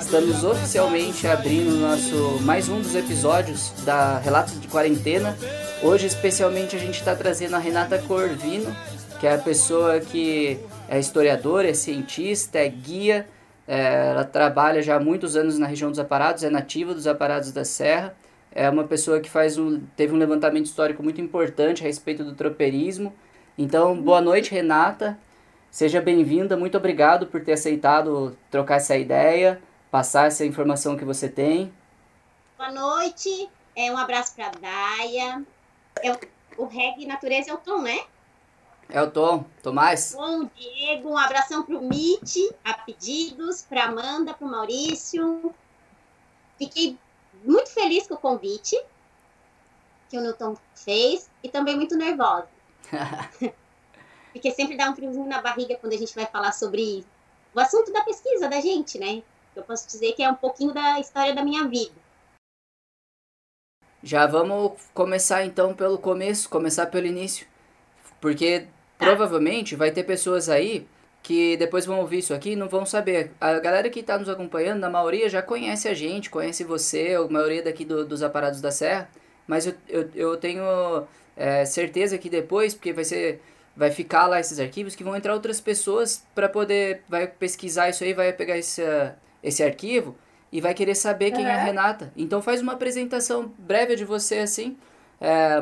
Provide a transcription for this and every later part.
Estamos oficialmente abrindo nosso mais um dos episódios da Relatos de Quarentena. Hoje, especialmente, a gente está trazendo a Renata Corvino, que é a pessoa que é historiadora, é cientista, é guia. É, ela trabalha já há muitos anos na região dos Aparados, é nativa dos Aparados da Serra. É uma pessoa que faz um, teve um levantamento histórico muito importante a respeito do tropeirismo. Então, boa noite, Renata. Seja bem-vinda, muito obrigado por ter aceitado trocar essa ideia, passar essa informação que você tem. Boa noite, é, um abraço para a Daia. É, o Reg Natureza é o Tom, né? É o Tom, Tomás. Bom, Diego, um abração para o Mitch, a pedidos, para Amanda, para o Maurício. Fiquei muito feliz com o convite que o Newton fez e também muito nervosa. Porque sempre dá um friozinho na barriga quando a gente vai falar sobre o assunto da pesquisa da gente, né? Eu posso dizer que é um pouquinho da história da minha vida. Já vamos começar então pelo começo, começar pelo início. Porque tá. provavelmente vai ter pessoas aí que depois vão ouvir isso aqui e não vão saber. A galera que está nos acompanhando, na maioria já conhece a gente, conhece você, a maioria daqui do, dos aparados da Serra. Mas eu, eu, eu tenho é, certeza que depois, porque vai ser vai ficar lá esses arquivos que vão entrar outras pessoas para poder vai pesquisar isso aí, vai pegar esse, esse arquivo e vai querer saber quem uhum. é a Renata. Então faz uma apresentação breve de você assim, é,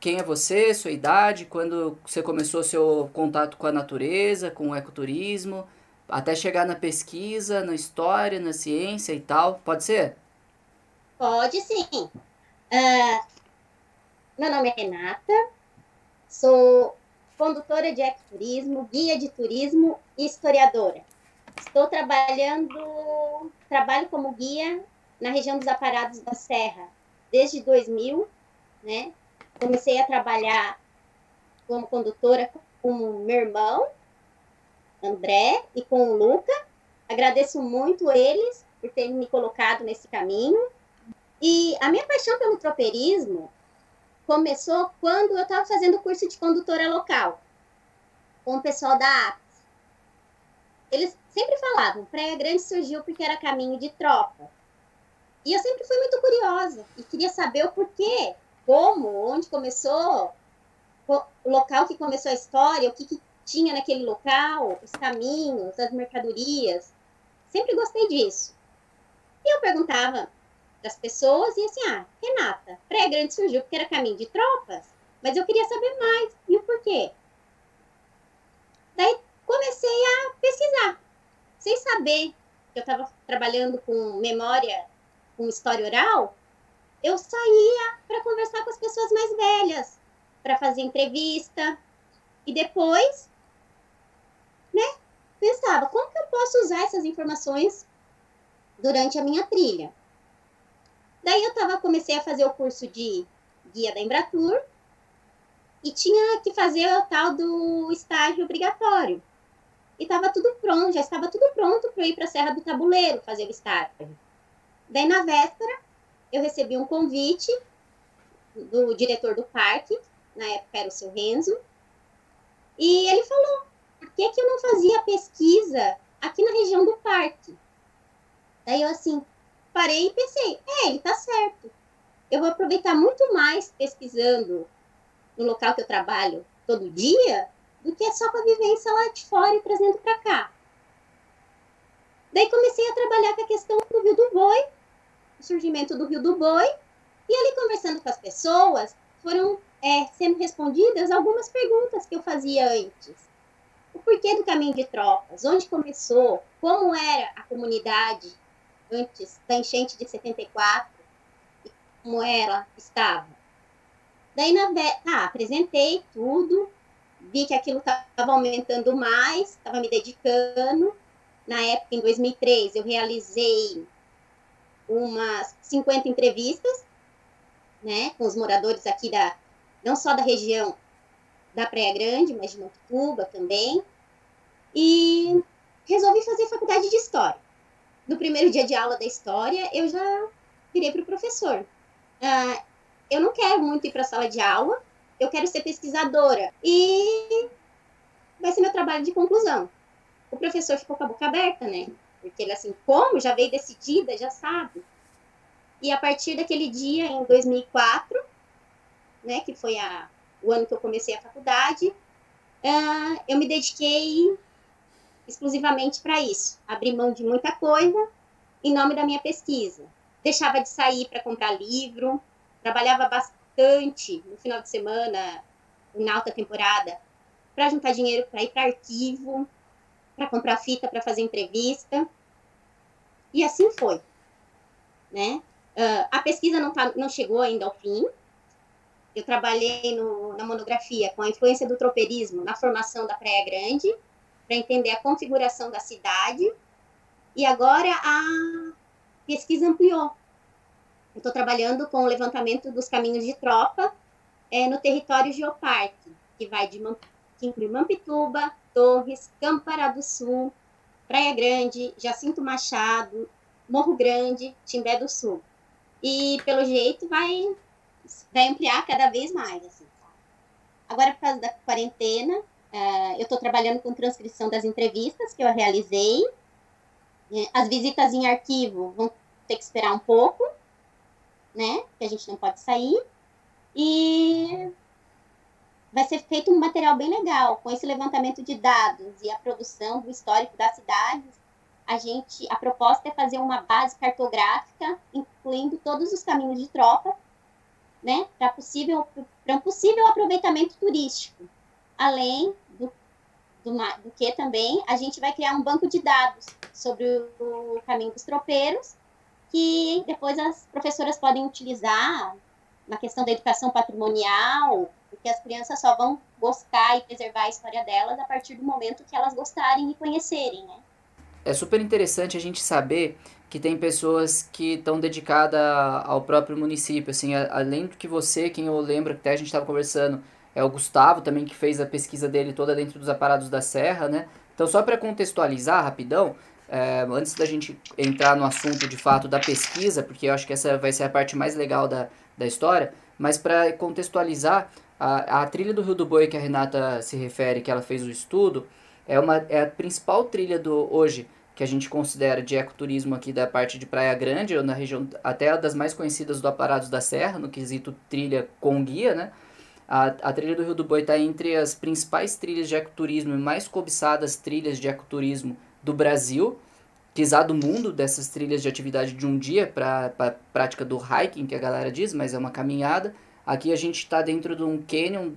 quem é você, sua idade, quando você começou seu contato com a natureza, com o ecoturismo, até chegar na pesquisa, na história, na ciência e tal. Pode ser? Pode sim. Uh, meu nome é Renata, sou condutora de ecoturismo, guia de turismo e historiadora. Estou trabalhando, trabalho como guia na região dos Aparados da Serra desde 2000, né? Comecei a trabalhar como condutora com meu irmão, André, e com o Luca. Agradeço muito eles por terem me colocado nesse caminho. E a minha paixão pelo tropeirismo começou quando eu estava fazendo curso de condutora local com o pessoal da APS. Eles sempre falavam, Praia Grande surgiu porque era caminho de tropa. E eu sempre fui muito curiosa e queria saber o porquê, como, onde começou, o local que começou a história, o que, que tinha naquele local, os caminhos, as mercadorias. Sempre gostei disso. E eu perguntava das pessoas e assim, ah, Renata, Praia Grande surgiu porque era caminho de tropas, mas eu queria saber mais. E o porquê? Daí comecei a pesquisar, sem saber que eu estava trabalhando com memória, com história oral, eu saía para conversar com as pessoas mais velhas, para fazer entrevista. E depois, né, pensava, como que eu posso usar essas informações durante a minha trilha? Daí eu tava, comecei a fazer o curso de guia da Embratur e tinha que fazer o tal do estágio obrigatório. E estava tudo pronto, já estava tudo pronto para eu ir para a Serra do Tabuleiro fazer o estágio. Daí na véspera eu recebi um convite do diretor do parque, na época era o seu Renzo, e ele falou: por que, que eu não fazia pesquisa aqui na região do parque? Daí eu assim, parei e pensei, é, ele tá certo. Eu vou aproveitar muito mais pesquisando no local que eu trabalho todo dia do que só com a vivência lá de fora e trazendo para cá. Daí comecei a trabalhar com a questão do Rio do Boi, o surgimento do Rio do Boi, e ali conversando com as pessoas, foram é, sendo respondidas algumas perguntas que eu fazia antes. O porquê do caminho de tropas? Onde começou? Como era a comunidade antes da enchente de 74 e como ela estava. Daí, na tá, apresentei tudo, vi que aquilo estava aumentando mais, estava me dedicando. Na época, em 2003, eu realizei umas 50 entrevistas, né, com os moradores aqui da, não só da região da Praia Grande, mas de Montuba também. E resolvi fazer faculdade de História no primeiro dia de aula da história, eu já virei para o professor. Ah, eu não quero muito ir para a sala de aula, eu quero ser pesquisadora. E vai ser meu trabalho de conclusão. O professor ficou com a boca aberta, né? porque ele assim, como já veio decidida, já sabe. E a partir daquele dia, em 2004, né, que foi a, o ano que eu comecei a faculdade, uh, eu me dediquei exclusivamente para isso. Abri mão de muita coisa em nome da minha pesquisa. Deixava de sair para comprar livro, trabalhava bastante no final de semana, na alta temporada, para juntar dinheiro para ir para arquivo, para comprar fita para fazer entrevista. E assim foi. Né? Uh, a pesquisa não, tá, não chegou ainda ao fim. Eu trabalhei no, na monografia com a influência do tropeirismo na formação da Praia Grande, para entender a configuração da cidade. E agora a pesquisa ampliou. Eu estou trabalhando com o levantamento dos caminhos de tropa é, no território geoparque, que vai de inclui Mampituba, Torres, Campará do Sul, Praia Grande, Jacinto Machado, Morro Grande, Timbé do Sul. E pelo jeito vai vai ampliar cada vez mais. Assim, Agora, por causa da quarentena, eu estou trabalhando com transcrição das entrevistas que eu realizei. É, as visitas em arquivo vão ter que esperar um pouco, né? Que a gente não pode sair. E vai ser feito um material bem legal, com esse levantamento de dados e a produção do histórico das cidades. A gente, a proposta é fazer uma base cartográfica, incluindo todos os caminhos de tropa, né, para possível, para um possível aproveitamento turístico. Além do, do, do, que também a gente vai criar um banco de dados sobre o, o caminho dos tropeiros, que depois as professoras podem utilizar na questão da educação patrimonial, porque as crianças só vão buscar e preservar a história delas a partir do momento que elas gostarem e conhecerem, né? É super interessante a gente saber que tem pessoas que estão dedicadas ao próprio município, assim, além do que você, quem eu lembro até a gente estava conversando, é o Gustavo também que fez a pesquisa dele toda dentro dos aparados da Serra, né? Então só para contextualizar rapidão, é, antes da gente entrar no assunto de fato da pesquisa, porque eu acho que essa vai ser a parte mais legal da, da história, mas para contextualizar, a, a trilha do Rio do Boi que a Renata se refere, que ela fez o estudo, é, uma, é a principal trilha do hoje que a gente considera de ecoturismo aqui da parte de Praia Grande, ou na região até das mais conhecidas do Aparados da Serra, no quesito trilha com guia, né? A, a trilha do Rio do Boi está entre as principais trilhas de ecoturismo e mais cobiçadas trilhas de ecoturismo do Brasil, quizá do mundo, dessas trilhas de atividade de um dia para a prática do hiking, que a galera diz, mas é uma caminhada. Aqui a gente está dentro de um canyon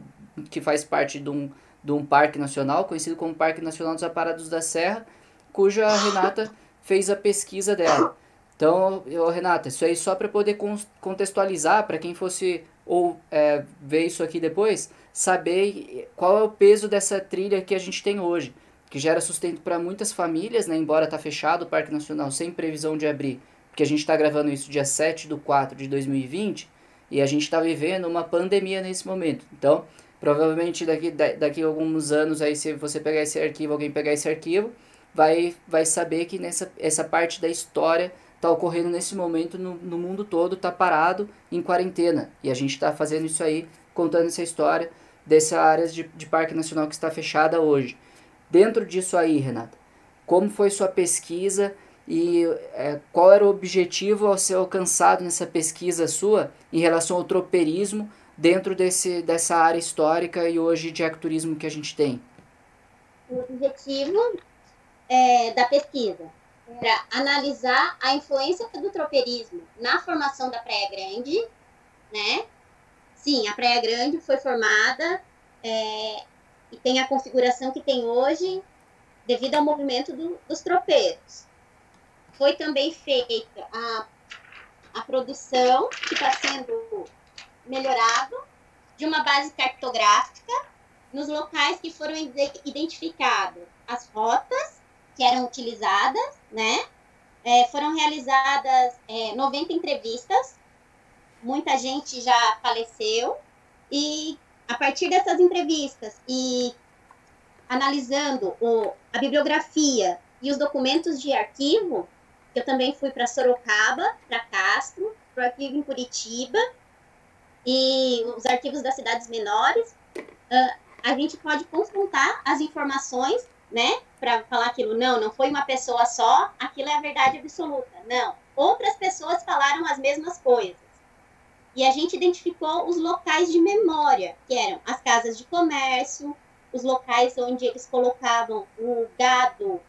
que faz parte de um, de um parque nacional, conhecido como Parque Nacional dos Aparados da Serra, cuja Renata fez a pesquisa dela. Então, eu, Renata, isso aí só para poder contextualizar, para quem fosse ou é, ver isso aqui depois, saber qual é o peso dessa trilha que a gente tem hoje, que gera sustento para muitas famílias, né, embora tá fechado o Parque Nacional sem previsão de abrir, porque a gente está gravando isso dia 7 de 4 de 2020, e a gente está vivendo uma pandemia nesse momento. Então, provavelmente daqui, daqui a alguns anos, aí, se você pegar esse arquivo, alguém pegar esse arquivo, vai, vai saber que nessa essa parte da história está ocorrendo nesse momento no, no mundo todo, está parado em quarentena. E a gente está fazendo isso aí, contando essa história dessa área de, de Parque Nacional que está fechada hoje. Dentro disso aí, Renata, como foi sua pesquisa? e é, qual era o objetivo ao ser alcançado nessa pesquisa sua em relação ao tropeirismo dentro desse, dessa área histórica e hoje de ecoturismo que a gente tem? O objetivo é, da pesquisa era analisar a influência do tropeirismo na formação da Praia Grande, né? Sim, a Praia Grande foi formada é, e tem a configuração que tem hoje devido ao movimento do, dos tropeiros foi também feita a, a produção, que está sendo melhorado, de uma base cartográfica nos locais que foram identificados as rotas que eram utilizadas, né? É, foram realizadas é, 90 entrevistas, muita gente já faleceu, e a partir dessas entrevistas e analisando o, a bibliografia e os documentos de arquivo, eu também fui para Sorocaba, para Castro, para o arquivo em Curitiba e os arquivos das cidades menores. Uh, a gente pode confrontar as informações né, para falar aquilo. Não, não foi uma pessoa só, aquilo é a verdade absoluta. Não. Outras pessoas falaram as mesmas coisas. E a gente identificou os locais de memória, que eram as casas de comércio, os locais onde eles colocavam o gado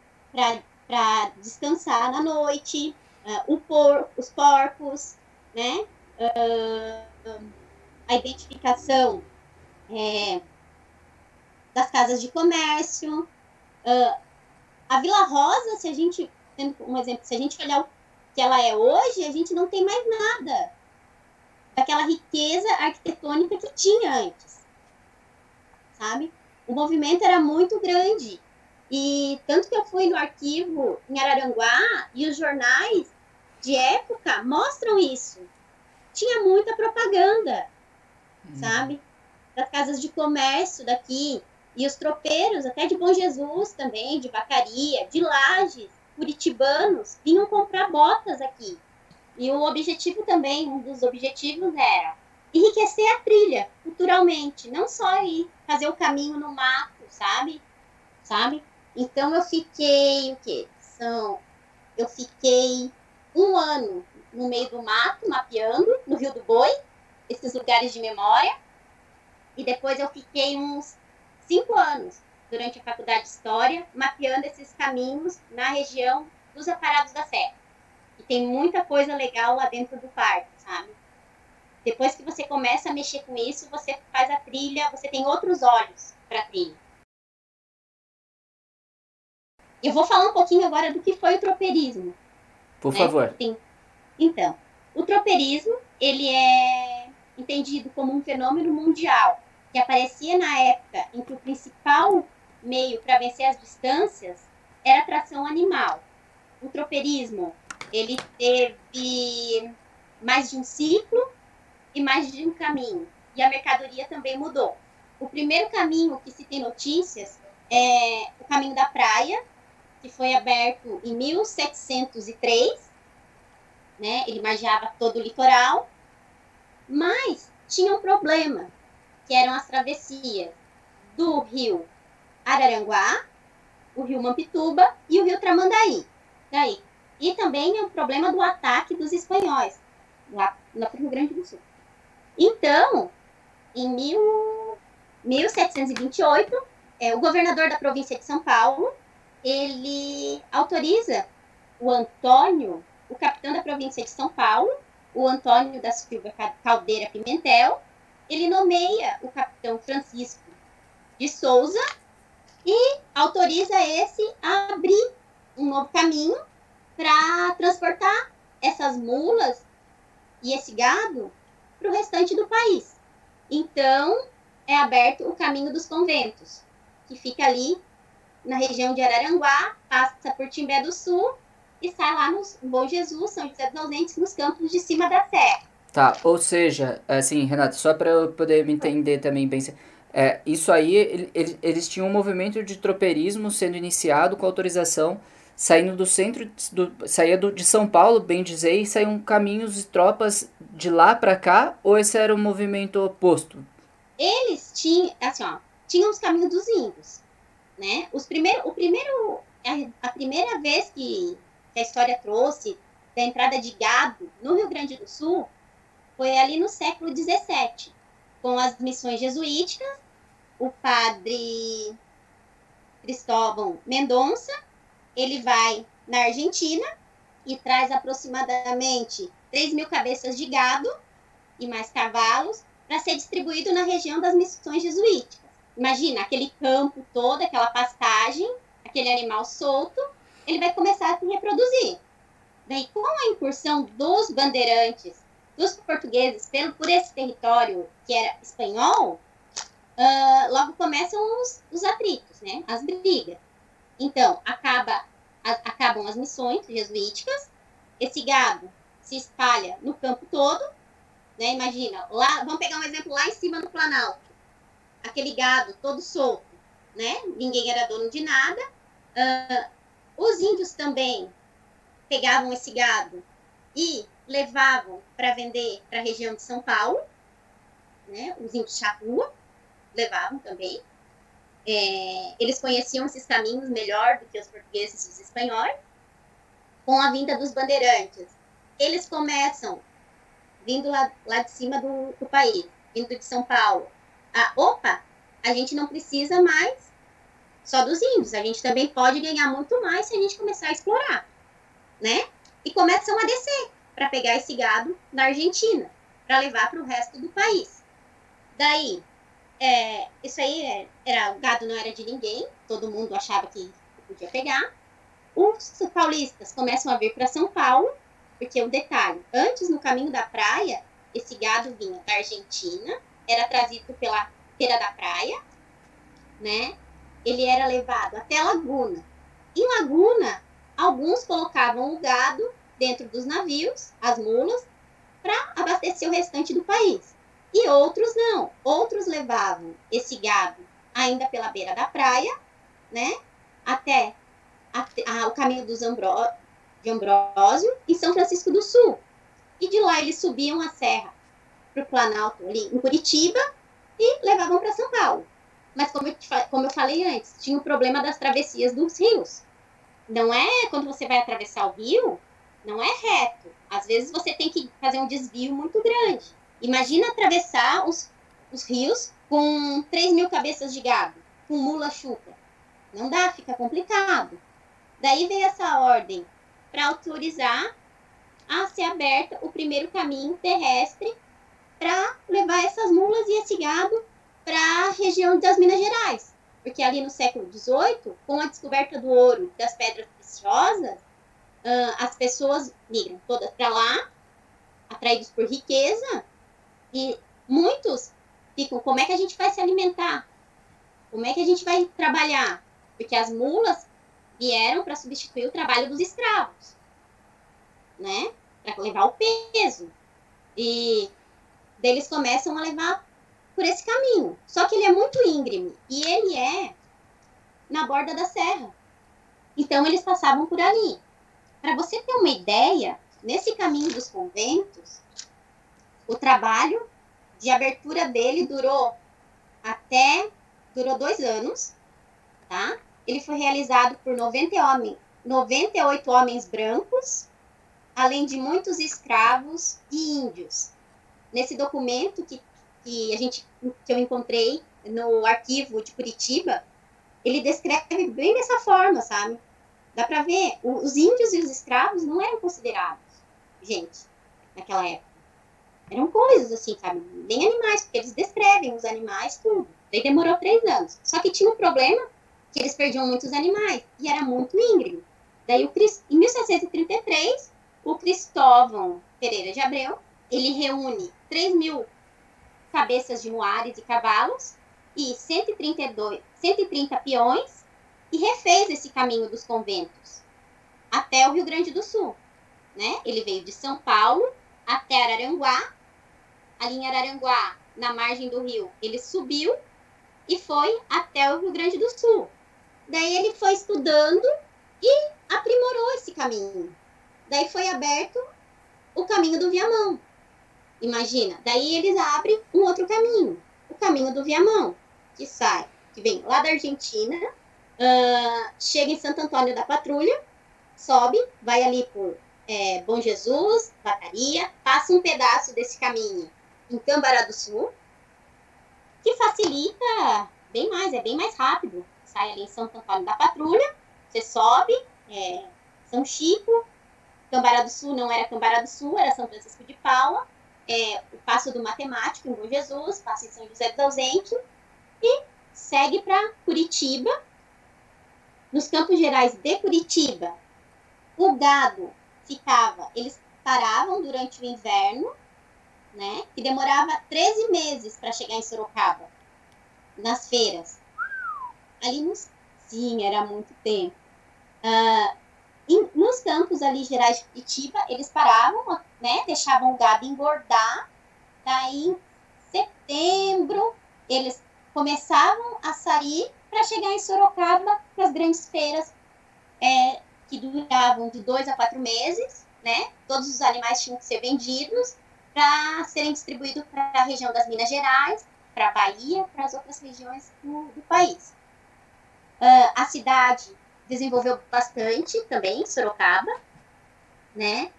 para descansar na noite, uh, por, os porcos, né? Uh, a identificação é, das casas de comércio. Uh, a Vila Rosa, se a gente, tendo um exemplo, se a gente olhar o que ela é hoje, a gente não tem mais nada daquela riqueza arquitetônica que tinha antes, sabe? O movimento era muito grande e tanto que eu fui no arquivo em Araranguá e os jornais de época mostram isso. Tinha muita propaganda, hum. sabe? Das casas de comércio daqui. E os tropeiros, até de Bom Jesus também, de Vacaria, de Lages, curitibanos, vinham comprar botas aqui. E o objetivo também, um dos objetivos era enriquecer a trilha culturalmente, não só ir fazer o caminho no mato, sabe? Sabe? Então eu fiquei o quê? São eu fiquei um ano no meio do mato, mapeando, no Rio do Boi, esses lugares de memória. E depois eu fiquei uns cinco anos durante a faculdade de História, mapeando esses caminhos na região dos aparados da Serra. E tem muita coisa legal lá dentro do parque, sabe? Depois que você começa a mexer com isso, você faz a trilha, você tem outros olhos para a trilha. Eu vou falar um pouquinho agora do que foi o tropeirismo. Por né? favor. Sim. Então, o tropeirismo, ele é entendido como um fenômeno mundial que aparecia na época em que o principal meio para vencer as distâncias era a tração animal. O tropeirismo, ele teve mais de um ciclo e mais de um caminho. E a mercadoria também mudou. O primeiro caminho que se tem notícias é o caminho da praia, que foi aberto em 1703, né? Ele margeava todo o litoral, mas tinha um problema, que eram as travessias do rio Araranguá, o rio Mampituba e o rio Tramandaí. Daí. E também o problema do ataque dos espanhóis, lá no Rio Grande do Sul. Então, em mil, 1728, é, o governador da província de São Paulo, ele autoriza o Antônio, o capitão da província de São Paulo, o Antônio da Silva Caldeira Pimentel, ele nomeia o capitão Francisco de Souza e autoriza esse a abrir um novo caminho para transportar essas mulas e esse gado para o restante do país. Então, é aberto o caminho dos conventos, que fica ali na região de Araranguá, passa por Timbé do Sul e sai lá no Bom Jesus, São José dos Ausentes, nos campos de cima da serra. Tá, ou seja, assim, Renato, só para eu poder me entender também bem, é, isso aí, ele, eles tinham um movimento de tropeirismo sendo iniciado com autorização, saindo do centro, do, saía do, de São Paulo, bem dizer, e saíam caminhos de tropas de lá para cá, ou esse era um movimento oposto? Eles tinham, assim, ó, tinham os caminhos dos índios né? Os primeiro, o primeiro, a, a primeira vez que, a história trouxe da entrada de gado no Rio Grande do Sul foi ali no século XVII, com as missões jesuíticas, o padre Cristóvão Mendonça, ele vai na Argentina e traz aproximadamente 3 mil cabeças de gado e mais cavalos para ser distribuído na região das missões jesuíticas. Imagina aquele campo todo, aquela pastagem, aquele animal solto, ele vai começar a se reproduzir. Daí, com a incursão dos bandeirantes, dos portugueses pelo, por esse território que era espanhol, uh, logo começam os, os atritos, né? as brigas. Então, acaba, a, acabam as missões jesuíticas, esse gado se espalha no campo todo, né? Imagina, lá, vamos pegar um exemplo lá em cima no Planalto aquele gado todo solto, né? Ninguém era dono de nada. Uh, os índios também pegavam esse gado e levavam para vender para a região de São Paulo, né? Os índios charrua levavam também. é, eles conheciam esses caminhos melhor do que os portugueses e os espanhóis. Com a vinda dos bandeirantes, eles começam vindo lá, lá de cima do, do país, vindo de São Paulo. Ah, opa, a gente não precisa mais só dos índios, a gente também pode ganhar muito mais se a gente começar a explorar, né? E começam a descer para pegar esse gado na Argentina, para levar para o resto do país. Daí, é, isso aí é, era, o gado não era de ninguém, todo mundo achava que podia pegar. Os paulistas começam a vir para São Paulo, porque o detalhe, antes no caminho da praia, esse gado vinha da Argentina, era trazido pela feira da praia, né? Ele era levado até Laguna. Em Laguna, alguns colocavam o gado dentro dos navios, as mulas, para abastecer o restante do país. E outros não. Outros levavam esse gado ainda pela beira da praia, né? Até, até a, o caminho dos de Ambrósio, em São Francisco do Sul. E de lá eles subiam a serra para o Planalto, ali em Curitiba, e levavam para São Paulo. Mas, como eu, como eu falei antes, tinha o problema das travessias dos rios. Não é quando você vai atravessar o rio, não é reto. Às vezes você tem que fazer um desvio muito grande. Imagina atravessar os, os rios com 3 mil cabeças de gado, com mula chuca. Não dá, fica complicado. Daí veio essa ordem para autorizar a ser aberta o primeiro caminho terrestre para levar essas mulas e esse gado para a região das Minas Gerais. Porque ali no século XVIII, com a descoberta do ouro das pedras preciosas, uh, as pessoas migram todas para lá, atraídos por riqueza, e muitos ficam, como é que a gente vai se alimentar? Como é que a gente vai trabalhar? Porque as mulas vieram para substituir o trabalho dos escravos, né? Para levar o peso. E eles começam a levar por esse caminho. Só que ele é muito íngreme e ele é na borda da serra. Então eles passavam por ali. Para você ter uma ideia, nesse caminho dos conventos, o trabalho de abertura dele durou até durou dois anos, tá? Ele foi realizado por 90 homens, 98 homens brancos, além de muitos escravos e índios. Nesse documento que, que a gente que eu encontrei no arquivo de Curitiba, ele descreve bem dessa forma, sabe? Dá para ver, os índios e os escravos não eram considerados gente naquela época. Eram coisas assim, sabe? Nem animais, porque eles descrevem os animais, tudo. Daí demorou três anos. Só que tinha um problema que eles perdiam muitos animais e era muito íngreme. Daí, o, em 1733, o Cristóvão Pereira de Abreu, ele reúne 3 mil cabeças de moares e cavalos e 132, 130 peões e refez esse caminho dos conventos até o Rio Grande do Sul. Né? Ele veio de São Paulo até Araranguá ali em Araranguá, na margem do rio, ele subiu e foi até o Rio Grande do Sul. Daí ele foi estudando e aprimorou esse caminho. Daí foi aberto o caminho do Viamão. Imagina, daí eles abrem um outro caminho, o caminho do Viamão, que sai, que vem lá da Argentina, uh, chega em Santo Antônio da Patrulha, sobe, vai ali por é, Bom Jesus, Bataria, passa um pedaço desse caminho em Cambará do Sul, que facilita bem mais, é bem mais rápido. Sai ali em São Antônio da Patrulha, você sobe, é, São Chico, Cambará do Sul não era Cambará do Sul, era São Francisco de Paula, é, o Passo do Matemático em Bom Jesus, passa em São José dos Ausentes e segue para Curitiba. Nos Campos Gerais de Curitiba, o gado ficava, eles paravam durante o inverno né? Que demorava 13 meses para chegar em Sorocaba, nas feiras. Ali nos. Sim, era muito tempo. Uh, em, nos campos ali gerais de Curitiba, eles paravam, né? Deixavam o gado engordar. Daí, em setembro, eles começavam a sair para chegar em Sorocaba, para as grandes feiras é, que duravam de dois a quatro meses, né? Todos os animais tinham que ser vendidos para serem distribuídos para a região das Minas Gerais, para a Bahia, para as outras regiões do, do, país. Uh, a cidade desenvolveu bastante também, Sorocaba, né?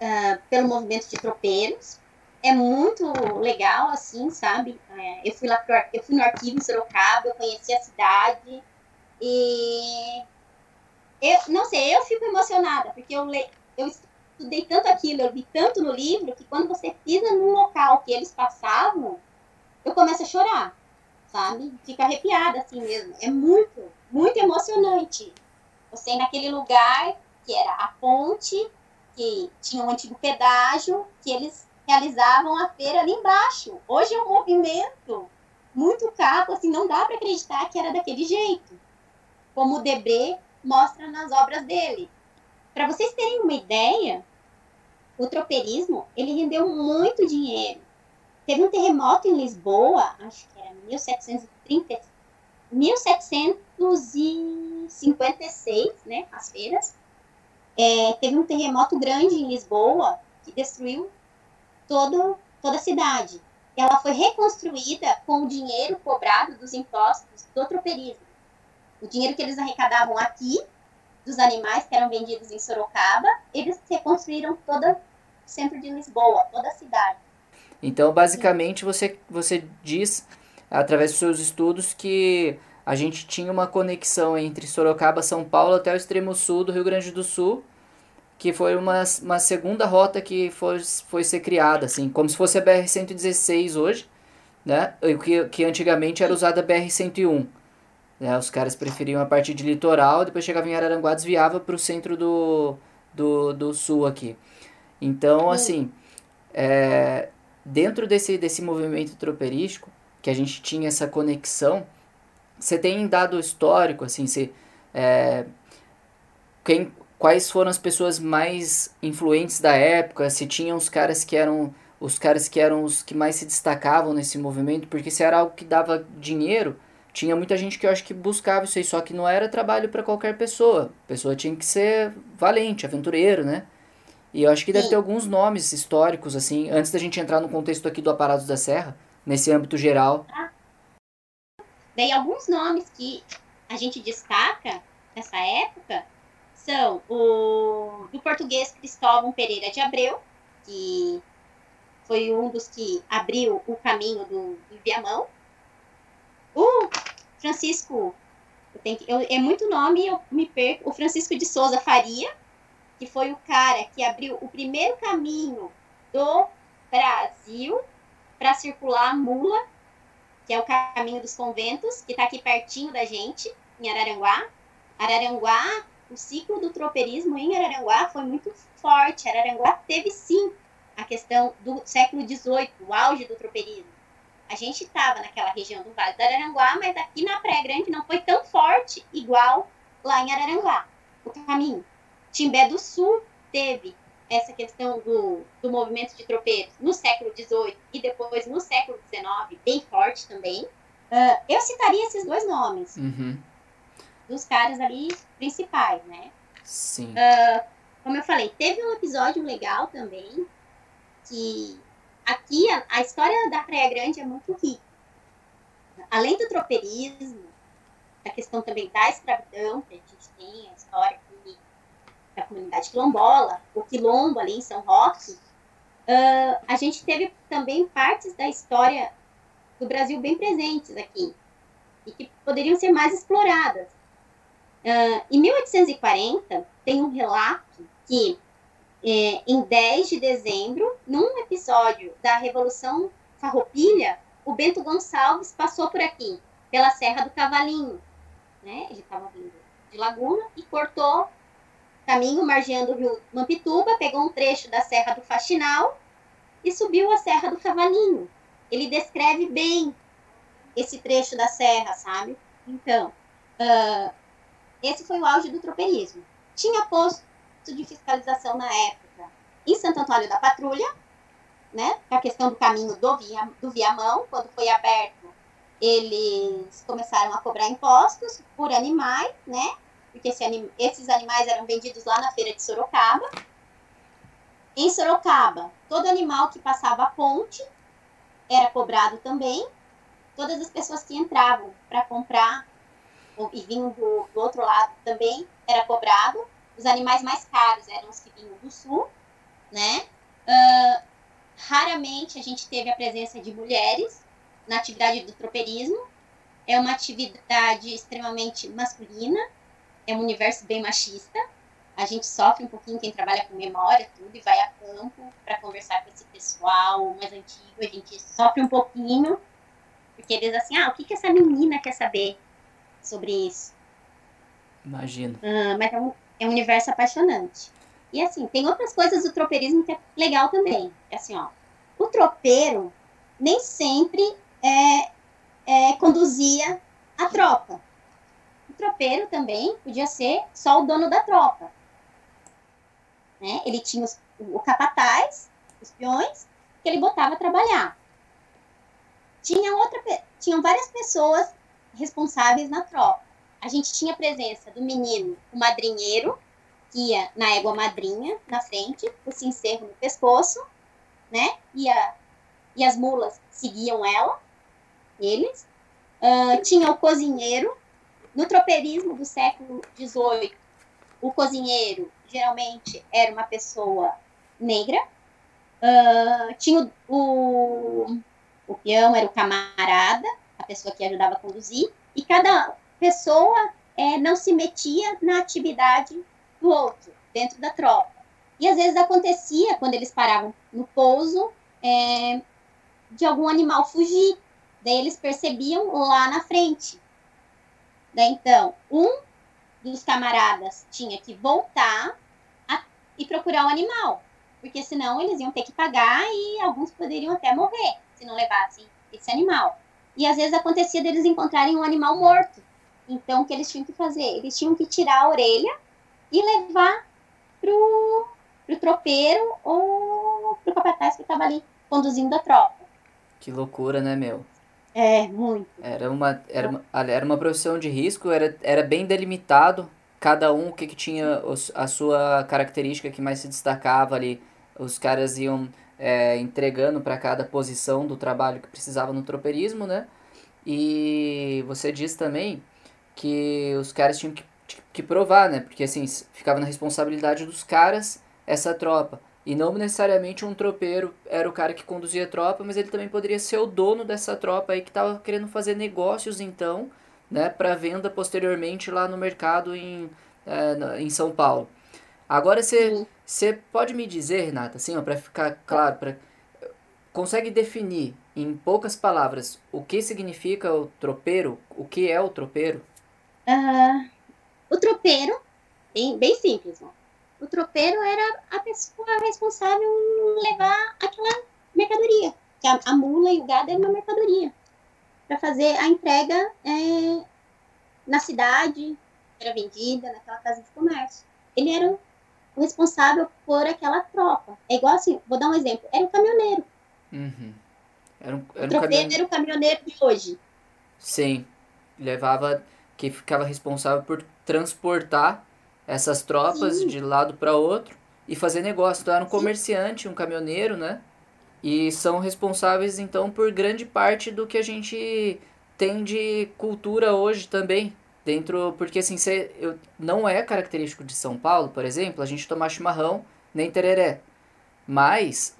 Uh, pelo movimento de tropeiros. É muito legal, assim, sabe? É, eu fui lá pro, eu fui no arquivo em Sorocaba, eu conheci a cidade e eu não sei, eu fico emocionada porque eu le, eu estudei tanto aquilo, eu vi tanto no livro que quando você pisa num local que eles passavam, eu começo a chorar, sabe? Fico arrepiada assim mesmo. É muito, muito emocionante. Você naquele lugar que era a ponte, que tinha um antigo pedágio, que eles realizavam a feira ali embaixo. Hoje é um movimento muito carro, assim, não dá para acreditar que era daquele jeito. Como o Debré mostra nas obras dele. Para vocês terem uma ideia, o tropeirismo, ele rendeu muito dinheiro. Teve um terremoto em Lisboa, acho que era 1730, 1756, né, as feiras. É, teve um terremoto grande em Lisboa que destruiu todo, toda a cidade. Ela foi reconstruída com o dinheiro cobrado dos impostos do tropeirismo. O dinheiro que eles arrecadavam aqui dos animais que eram vendidos em Sorocaba, eles reconstruíram todo o centro de Lisboa, toda a cidade. Então, basicamente, você, você diz, através dos seus estudos, que a gente tinha uma conexão entre Sorocaba, São Paulo até o extremo sul do Rio Grande do Sul, que foi uma, uma segunda rota que foi, foi ser criada, assim, como se fosse a BR-116 hoje, né? Que, que antigamente era usada a BR-101. Né? Os caras preferiam a parte de litoral, depois chegava em Araranguá, desviava para o centro do, do, do sul aqui. Então, assim, é, dentro desse, desse movimento tropeirístico, que a gente tinha essa conexão, você tem dado histórico, assim, se, é, quem, quais foram as pessoas mais influentes da época, se tinham os caras que eram os caras que eram os que mais se destacavam nesse movimento, porque se era algo que dava dinheiro, tinha muita gente que eu acho que buscava isso aí, só que não era trabalho para qualquer pessoa. A pessoa tinha que ser valente, aventureiro, né? E eu acho que deve ter alguns nomes históricos, assim, antes da gente entrar no contexto aqui do Aparados da Serra, nesse âmbito geral. Daí alguns nomes que a gente destaca nessa época são o do português Cristóvão Pereira de Abreu, que foi um dos que abriu o caminho do, do Viamão, o Francisco, eu tenho que, eu, é muito nome, eu me perco. O Francisco de Souza Faria, que foi o cara que abriu o primeiro caminho do Brasil para circular a mula, que é o caminho dos conventos, que está aqui pertinho da gente, em Araranguá. Araranguá, o ciclo do tropeirismo em Araranguá foi muito forte. Araranguá teve sim a questão do século XVIII, o auge do tropeirismo. A gente estava naquela região do Vale do Araranguá, mas aqui na Praia Grande não foi tão forte igual lá em Araranguá, o caminho. Timbé do Sul teve essa questão do, do movimento de tropeiros no século XVIII e depois no século XIX, bem forte também. Uh, eu citaria esses dois nomes. Uhum. Dos caras ali principais, né? Sim. Uh, como eu falei, teve um episódio legal também que aqui a, a, história da Praia Grande é muito rica. Além do tropeirismo, a questão também da escravidão, que a gente tem a história aqui da comunidade quilombola, o quilombo ali em São Roque, uh, a gente teve também partes da história do Brasil bem presentes aqui e que poderiam ser mais exploradas. Uh, em 1840, tem um relato que é, em 10 de dezembro, num episódio da Revolução Farroupilha, o Bento Gonçalves passou por aqui, pela Serra do Cavalinho. Né? Ele estava vindo de Laguna e cortou caminho margeando o rio Mampituba, pegou um trecho da Serra do Faxinal e subiu a Serra do Cavalinho. Ele descreve bem esse trecho da serra, sabe? Então, uh, esse foi o auge do tropeirismo. Tinha posto de fiscalização na época em Santo Antônio da Patrulha, né? A questão do caminho do, via, do Viamão, quando foi aberto, eles começaram a cobrar impostos por animais, né? Porque esse esses animais eram vendidos lá na feira de Sorocaba. Em Sorocaba, todo animal que passava a ponte era cobrado também. Todas as pessoas que entravam para comprar e vinham do, do outro lado também era cobrado. Os animais mais caros eram os que vinham do sul, né? Uh, raramente a gente teve a presença de mulheres na atividade do tropeirismo. É uma atividade extremamente masculina, é um universo bem machista. A gente sofre um pouquinho quem trabalha com memória, tudo, e vai a campo para conversar com esse pessoal mais antigo. A gente sofre um pouquinho, porque eles assim, ah, o que, que essa menina quer saber sobre isso? Imagino. Uh, mas é um, é um universo apaixonante. E assim, tem outras coisas do tropeirismo que é legal também. É assim, ó, o tropeiro nem sempre é, é, conduzia a tropa. O tropeiro também podia ser só o dono da tropa. Né? Ele tinha os, o capataz, os peões, que ele botava a trabalhar. Tinha outra, tinham várias pessoas responsáveis na tropa. A gente tinha a presença do menino, o madrinheiro, que ia na égua madrinha, na frente, o cincerro no pescoço, né? E, a, e as mulas seguiam ela, eles. Uh, tinha o cozinheiro. No tropeirismo do século XVIII, o cozinheiro geralmente era uma pessoa negra. Uh, tinha o, o, o peão, era o camarada, pessoa que ajudava a conduzir. E cada pessoa é, não se metia na atividade do outro, dentro da tropa. E às vezes acontecia, quando eles paravam no pouso, é, de algum animal fugir. Daí eles percebiam lá na frente. Daí então, um dos camaradas tinha que voltar a, e procurar o animal. Porque senão eles iam ter que pagar e alguns poderiam até morrer se não levassem esse animal. E às vezes acontecia deles encontrarem um animal morto. Então, o que eles tinham que fazer? Eles tinham que tirar a orelha e levar pro, pro tropeiro ou pro capataz que estava ali conduzindo a tropa. Que loucura, né, meu? É, muito. Era uma, era uma, era uma profissão de risco, era, era bem delimitado, cada um o que, que tinha a sua característica que mais se destacava ali. Os caras iam é, entregando para cada posição do trabalho que precisava no tropeirismo, né? E você diz também que os caras tinham que que provar, né? Porque assim, ficava na responsabilidade dos caras essa tropa. E não necessariamente um tropeiro era o cara que conduzia a tropa, mas ele também poderia ser o dono dessa tropa aí que estava querendo fazer negócios então, né, para venda posteriormente lá no mercado em, é, em São Paulo. Agora você pode me dizer, Renata, assim, para ficar claro, pra, consegue definir em poucas palavras o que significa o tropeiro, o que é o tropeiro? Uh, o tropeiro, bem, bem simples, ó. o tropeiro era a pessoa responsável em levar aquela mercadoria, que a, a mula e o gado era uma mercadoria, para fazer a entrega é, na cidade, era vendida naquela casa de comércio. Ele era o responsável por aquela tropa. É igual assim, vou dar um exemplo, era um caminhoneiro. Uhum. Era um, era o tropeiro um era o caminhoneiro de hoje. Sim, levava, que ficava responsável por transportar essas tropas Sim. de lado para outro e fazer negócio. Então era um comerciante, um caminhoneiro, né? E são responsáveis então por grande parte do que a gente tem de cultura hoje também. Dentro, porque assim, cê, eu, não é característico de São Paulo, por exemplo, a gente tomar chimarrão nem tereré. Mas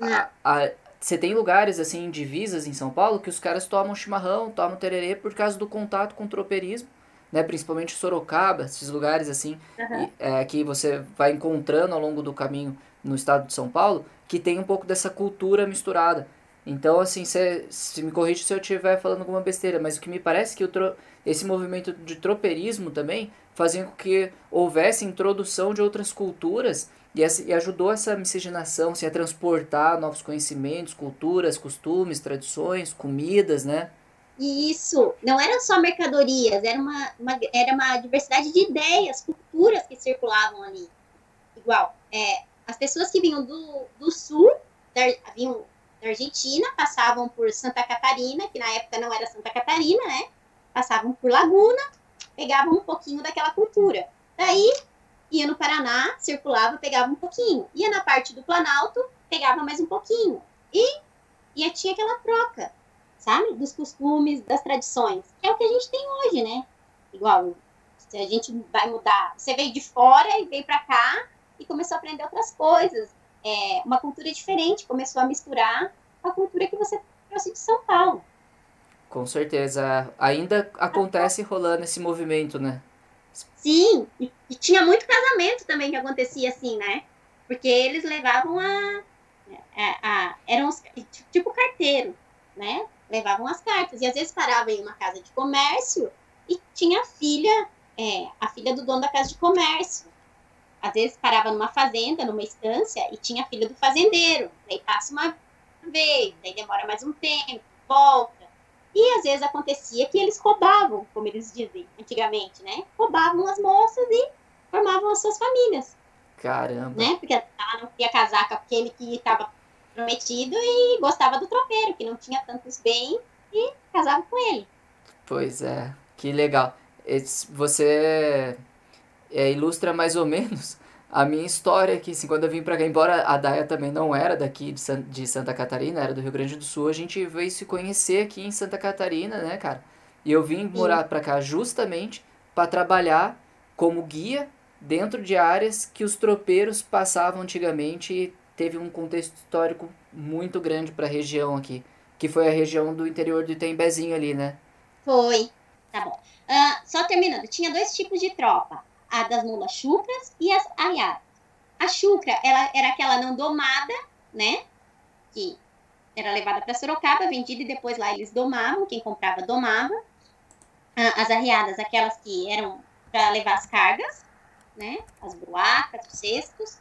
você tem lugares assim, divisas em São Paulo, que os caras tomam chimarrão, tomam tererê por causa do contato com o tropeirismo né, principalmente Sorocaba, esses lugares assim, uhum. é, que você vai encontrando ao longo do caminho no estado de São Paulo, que tem um pouco dessa cultura misturada. Então, assim, se me corrige se eu estiver falando alguma besteira, mas o que me parece é que tro, esse movimento de tropeirismo também fazia com que houvesse introdução de outras culturas e, essa, e ajudou essa miscigenação assim, a transportar novos conhecimentos, culturas, costumes, tradições, comidas, né? E isso não eram só mercadorias, era uma, uma, era uma diversidade de ideias, culturas que circulavam ali. Igual, é, as pessoas que vinham do, do sul, da, vinham da Argentina, passavam por Santa Catarina, que na época não era Santa Catarina, né? Passavam por Laguna, pegavam um pouquinho daquela cultura. Daí, ia no Paraná, circulava, pegava um pouquinho. Ia na parte do Planalto, pegava mais um pouquinho. E, e tinha aquela troca sabe? Dos costumes, das tradições. Que é o que a gente tem hoje, né? Igual A gente vai mudar. Você veio de fora e veio para cá e começou a aprender outras coisas. É, uma cultura diferente, começou a misturar a cultura que você trouxe de São Paulo. Com certeza. Ainda acontece rolando esse movimento, né? Sim, e, e, tinha muito casamento também que acontecia assim, né? Porque eles levavam a. a, a eram os, tipo carteiro, né? Levavam as cartas. E às vezes paravam em uma casa de comércio e tinha a filha, é, a filha do dono da casa de comércio. Às vezes parava numa fazenda, numa estância, e tinha a filha do fazendeiro. Daí passa uma vez, daí demora mais um tempo, volta. E às vezes acontecia que eles roubavam, como eles dizem antigamente, né? Roubavam as moças e formavam as suas famílias. Caramba. Né? Porque ela não queria casar com aquele que estava prometido e gostava do tropeiro, que não tinha tantos bens e casava com ele. Pois é, que legal. Você é, ilustra mais ou menos a minha história aqui, assim, quando eu vim pra cá, embora a Daia também não era daqui de, San, de Santa Catarina, era do Rio Grande do Sul, a gente veio se conhecer aqui em Santa Catarina, né, cara? E eu vim morar pra cá justamente para trabalhar como guia dentro de áreas que os tropeiros passavam antigamente e teve um contexto histórico muito grande para a região aqui, que foi a região do interior do Itembezinho ali, né? Foi, tá bom. Uh, só terminando, tinha dois tipos de tropa a das mulas chucras e as aiadas. A chucra ela era aquela não domada, né? Que era levada para Sorocaba, vendida e depois lá eles domavam, quem comprava domava. As arriadas, aquelas que eram para levar as cargas, né? As bruacas, os cestos.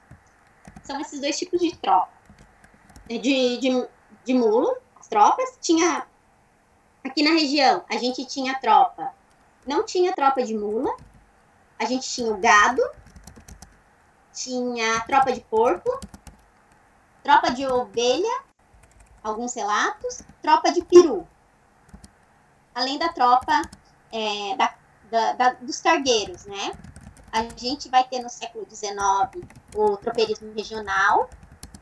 São esses dois tipos de tropa. De, de, de mulo, as tropas. Tinha. Aqui na região, a gente tinha tropa. Não tinha tropa de mula, a gente tinha o gado, tinha tropa de porco, tropa de ovelha, alguns relatos, tropa de peru. Além da tropa é, da, da, da, dos cargueiros, né? A gente vai ter no século XIX o tropeirismo regional,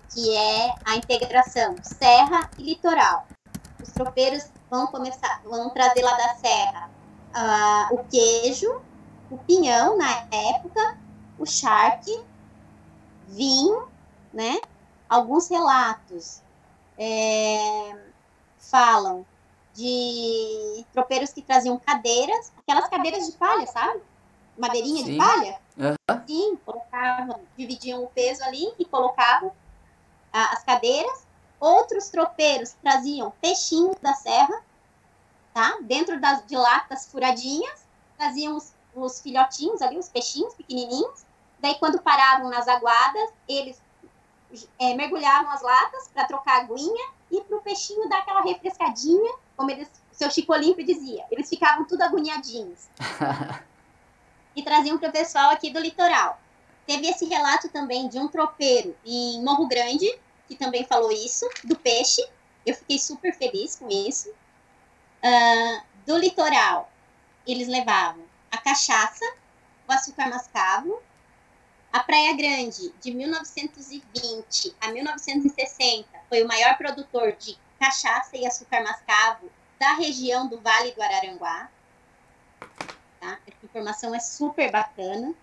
que é a integração serra e litoral. Os tropeiros vão começar, vão trazer lá da serra uh, o queijo, o pinhão na época, o charque, vinho, né? Alguns relatos é, falam de tropeiros que traziam cadeiras, aquelas cadeiras de palha, sabe? Madeirinha Sim. de palha. Uhum. Sim, colocavam, dividiam o peso ali e colocavam as cadeiras. Outros tropeiros traziam peixinhos da serra, tá? Dentro das, de latas furadinhas, traziam os os filhotinhos ali, os peixinhos pequenininhos. Daí, quando paravam nas aguadas, eles é, mergulhavam as latas para trocar a aguinha e para o peixinho dar aquela refrescadinha, como eles, o seu Chico Olímpio dizia. Eles ficavam tudo agoniadinhos. e traziam para o pessoal aqui do litoral. Teve esse relato também de um tropeiro em Morro Grande, que também falou isso, do peixe. Eu fiquei super feliz com isso. Uh, do litoral, eles levavam a cachaça, o açúcar mascavo. A Praia Grande, de 1920 a 1960, foi o maior produtor de cachaça e açúcar mascavo da região do Vale do Araranguá. Tá? Essa informação é super bacana.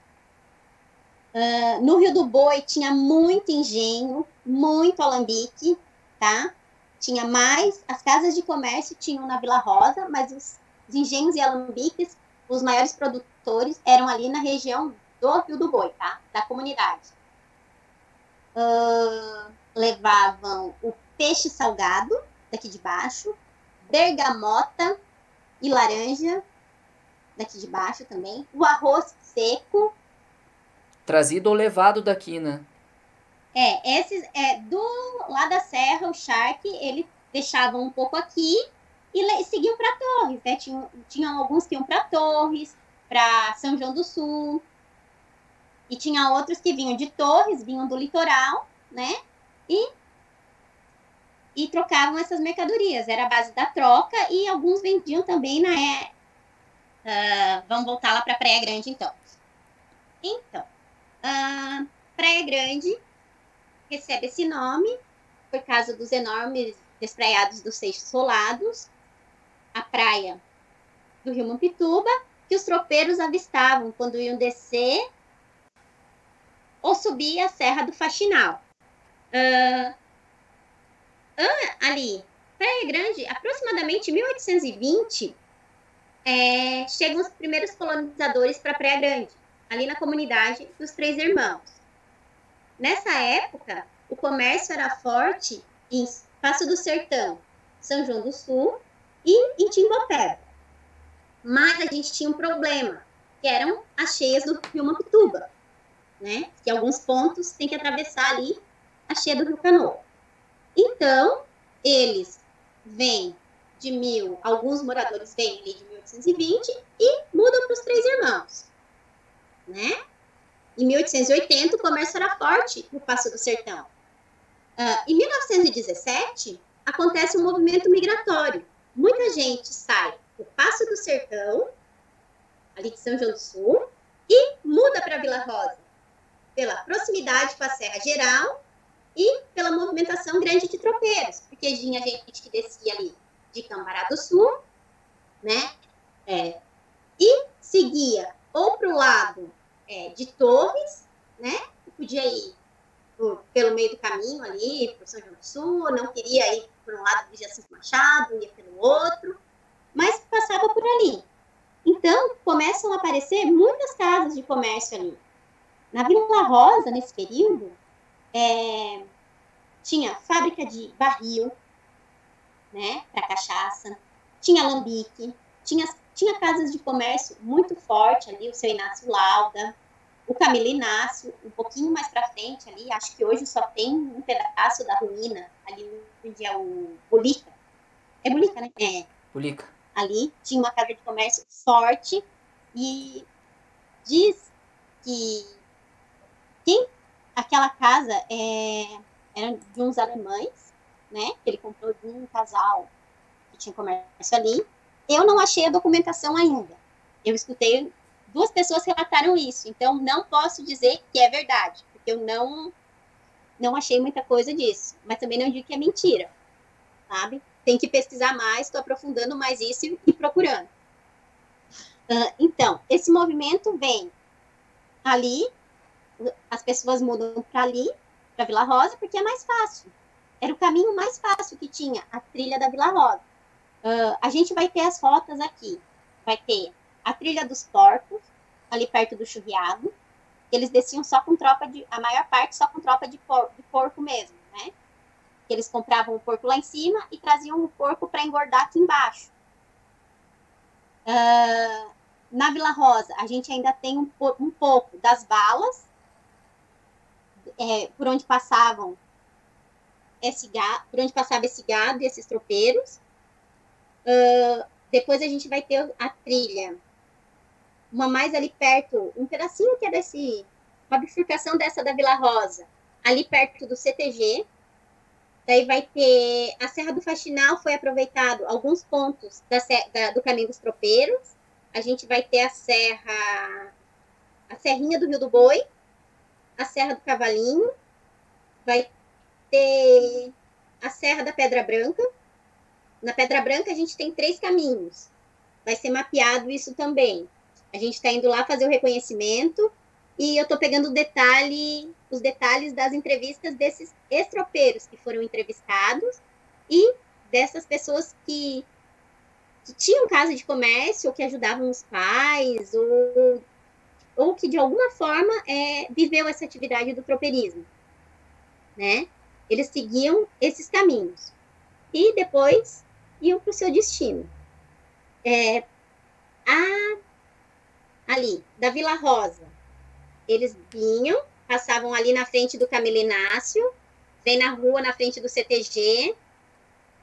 Uh, no Rio do Boi tinha muito engenho, muito alambique, tá? Tinha mais, as casas de comércio tinham na Vila Rosa, mas os, os engenhos e alambiques os maiores produtores eram ali na região do Rio do Boi, tá? Da comunidade. Uh, levavam o peixe salgado, daqui de baixo, bergamota e laranja, daqui de baixo também, o arroz seco. Trazido ou levado daqui, né? É, esses, é, do lá da serra, o charque, ele deixava um pouco aqui e seguiam para Torres, né? Tinham, tinham alguns que iam para Torres, para São João do Sul, e tinha outros que vinham de Torres, vinham do litoral, né? E, e trocavam essas mercadorias. Era a base da troca e alguns vendiam também na. Uh, vamos voltar lá para Praia Grande, então. Então, uh, Praia Grande recebe esse nome por causa dos enormes despraiados dos Seixos Rolados, a praia do Rio Mampituba que os tropeiros avistavam quando iam descer ou subir a Serra do Faxinal. Uh, ali, Praia Grande, aproximadamente 1820, é, chegam os primeiros colonizadores para Praia Grande, ali na comunidade dos Três Irmãos. Nessa época, o comércio era forte em Passo do Sertão, São João do Sul e em Timbopeba. Mas a gente tinha um problema, que eram as cheias do Rio Mampituba, né? Que alguns pontos tem que atravessar ali a cheia do Rio Canoa. Então, eles vêm de mil, alguns moradores vêm ali de 1820 e mudam para os Três Irmãos, né? Em 1880, o comércio era forte no Passo do Sertão. Uh, em 1917, acontece um movimento migratório. Muita gente sai do Passo do Sertão, ali de São João do Sul, e muda para Vila Rosa, pela proximidade com a Serra Geral e pela movimentação grande de tropeiros, porque tinha gente que descia ali de Cambará do Sul, né? É, e seguia ou para o lado é, de Torres, né? Podia ir por, pelo meio do caminho ali, para São João do Sul, não queria ir por um lado de Jacinto Machado, ia pelo outro, mas passava por ali. Então, começam a aparecer muitas casas de comércio ali. Na Vila Rosa, nesse período, é, tinha fábrica de barril, né, para cachaça, tinha alambique, tinha, tinha casas de comércio muito forte ali, o seu Inácio Lauda, o Camilo Inácio, um pouquinho mais para frente ali, acho que hoje só tem um pedaço da ruína, ali onde é o Bulica. É Bulica, né? É. Bulica. Ali tinha uma casa de comércio forte e diz que quem aquela casa é, era de uns alemães, né? Que ele comprou de um casal que tinha comércio ali. Eu não achei a documentação ainda. Eu escutei duas pessoas relataram isso, então não posso dizer que é verdade, porque eu não não achei muita coisa disso, mas também não digo que é mentira, sabe? Tem que pesquisar mais, estou aprofundando mais isso e procurando. Uh, então, esse movimento vem ali, as pessoas mudam para ali, para Vila Rosa, porque é mais fácil. Era o caminho mais fácil que tinha, a trilha da Vila Rosa. Uh, a gente vai ter as rotas aqui. Vai ter a trilha dos porcos, ali perto do churriado. Eles desciam só com tropa de, a maior parte só com tropa de, por, de porco mesmo, né? Eles compravam o porco lá em cima e traziam o porco para engordar aqui embaixo. Uh, na Vila Rosa, a gente ainda tem um, um pouco das balas, é, por onde passavam esse gado, por onde passava esse gado e esses tropeiros. Uh, depois a gente vai ter a trilha uma mais ali perto, um pedacinho que é desse, uma bifurcação dessa da Vila Rosa, ali perto do CTG. Daí vai ter a Serra do Faxinal, foi aproveitado alguns pontos da, da, do Caminho dos Tropeiros. A gente vai ter a Serra, a Serrinha do Rio do Boi, a Serra do Cavalinho, vai ter a Serra da Pedra Branca. Na Pedra Branca a gente tem três caminhos. Vai ser mapeado isso também. A gente está indo lá fazer o reconhecimento e eu estou pegando detalhe, os detalhes das entrevistas desses estropeiros que foram entrevistados e dessas pessoas que, que tinham casa de comércio ou que ajudavam os pais ou, ou que de alguma forma é, viveu essa atividade do tropeirismo, né? Eles seguiam esses caminhos e depois iam para o seu destino. É, a ali, da Vila Rosa. Eles vinham, passavam ali na frente do Camilo Inácio, vem na rua na frente do CTG.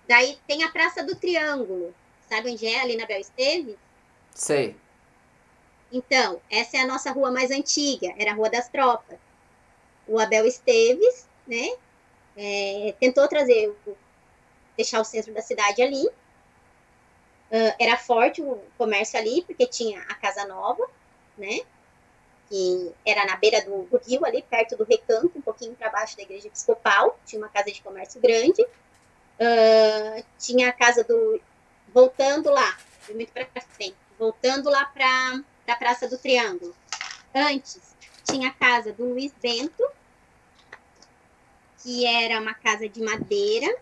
Daí tem a Praça do Triângulo. Sabe onde é? Ali na Bel Esteves? Sei. Então, essa é a nossa rua mais antiga, era a Rua das Tropas. O Abel Esteves, né, é, tentou trazer, deixar o centro da cidade ali, Uh, era forte o comércio ali, porque tinha a Casa Nova, né? Que era na beira do, do rio, ali perto do recanto, um pouquinho para baixo da igreja episcopal. Tinha uma casa de comércio grande. Uh, tinha a casa do. Voltando lá, muito para frente, voltando lá para a Praça do Triângulo. Antes, tinha a casa do Luiz Bento, que era uma casa de madeira,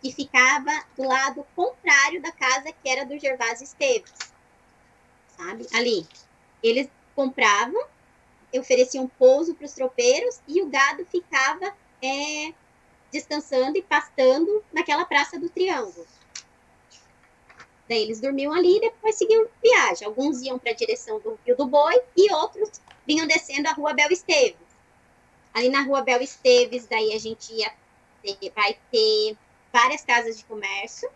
que ficava do lado contrário da casa que era do Gervásio Esteves. Sabe? Ali. Eles compravam, ofereciam pouso para os tropeiros e o gado ficava é, descansando e pastando naquela praça do Triângulo. Daí eles dormiam ali e depois seguiam viagem. Alguns iam para a direção do Rio do Boi e outros vinham descendo a Rua Bel Esteves. Ali na Rua Bel Esteves, daí a gente ia ter, vai ter várias casas de comércio,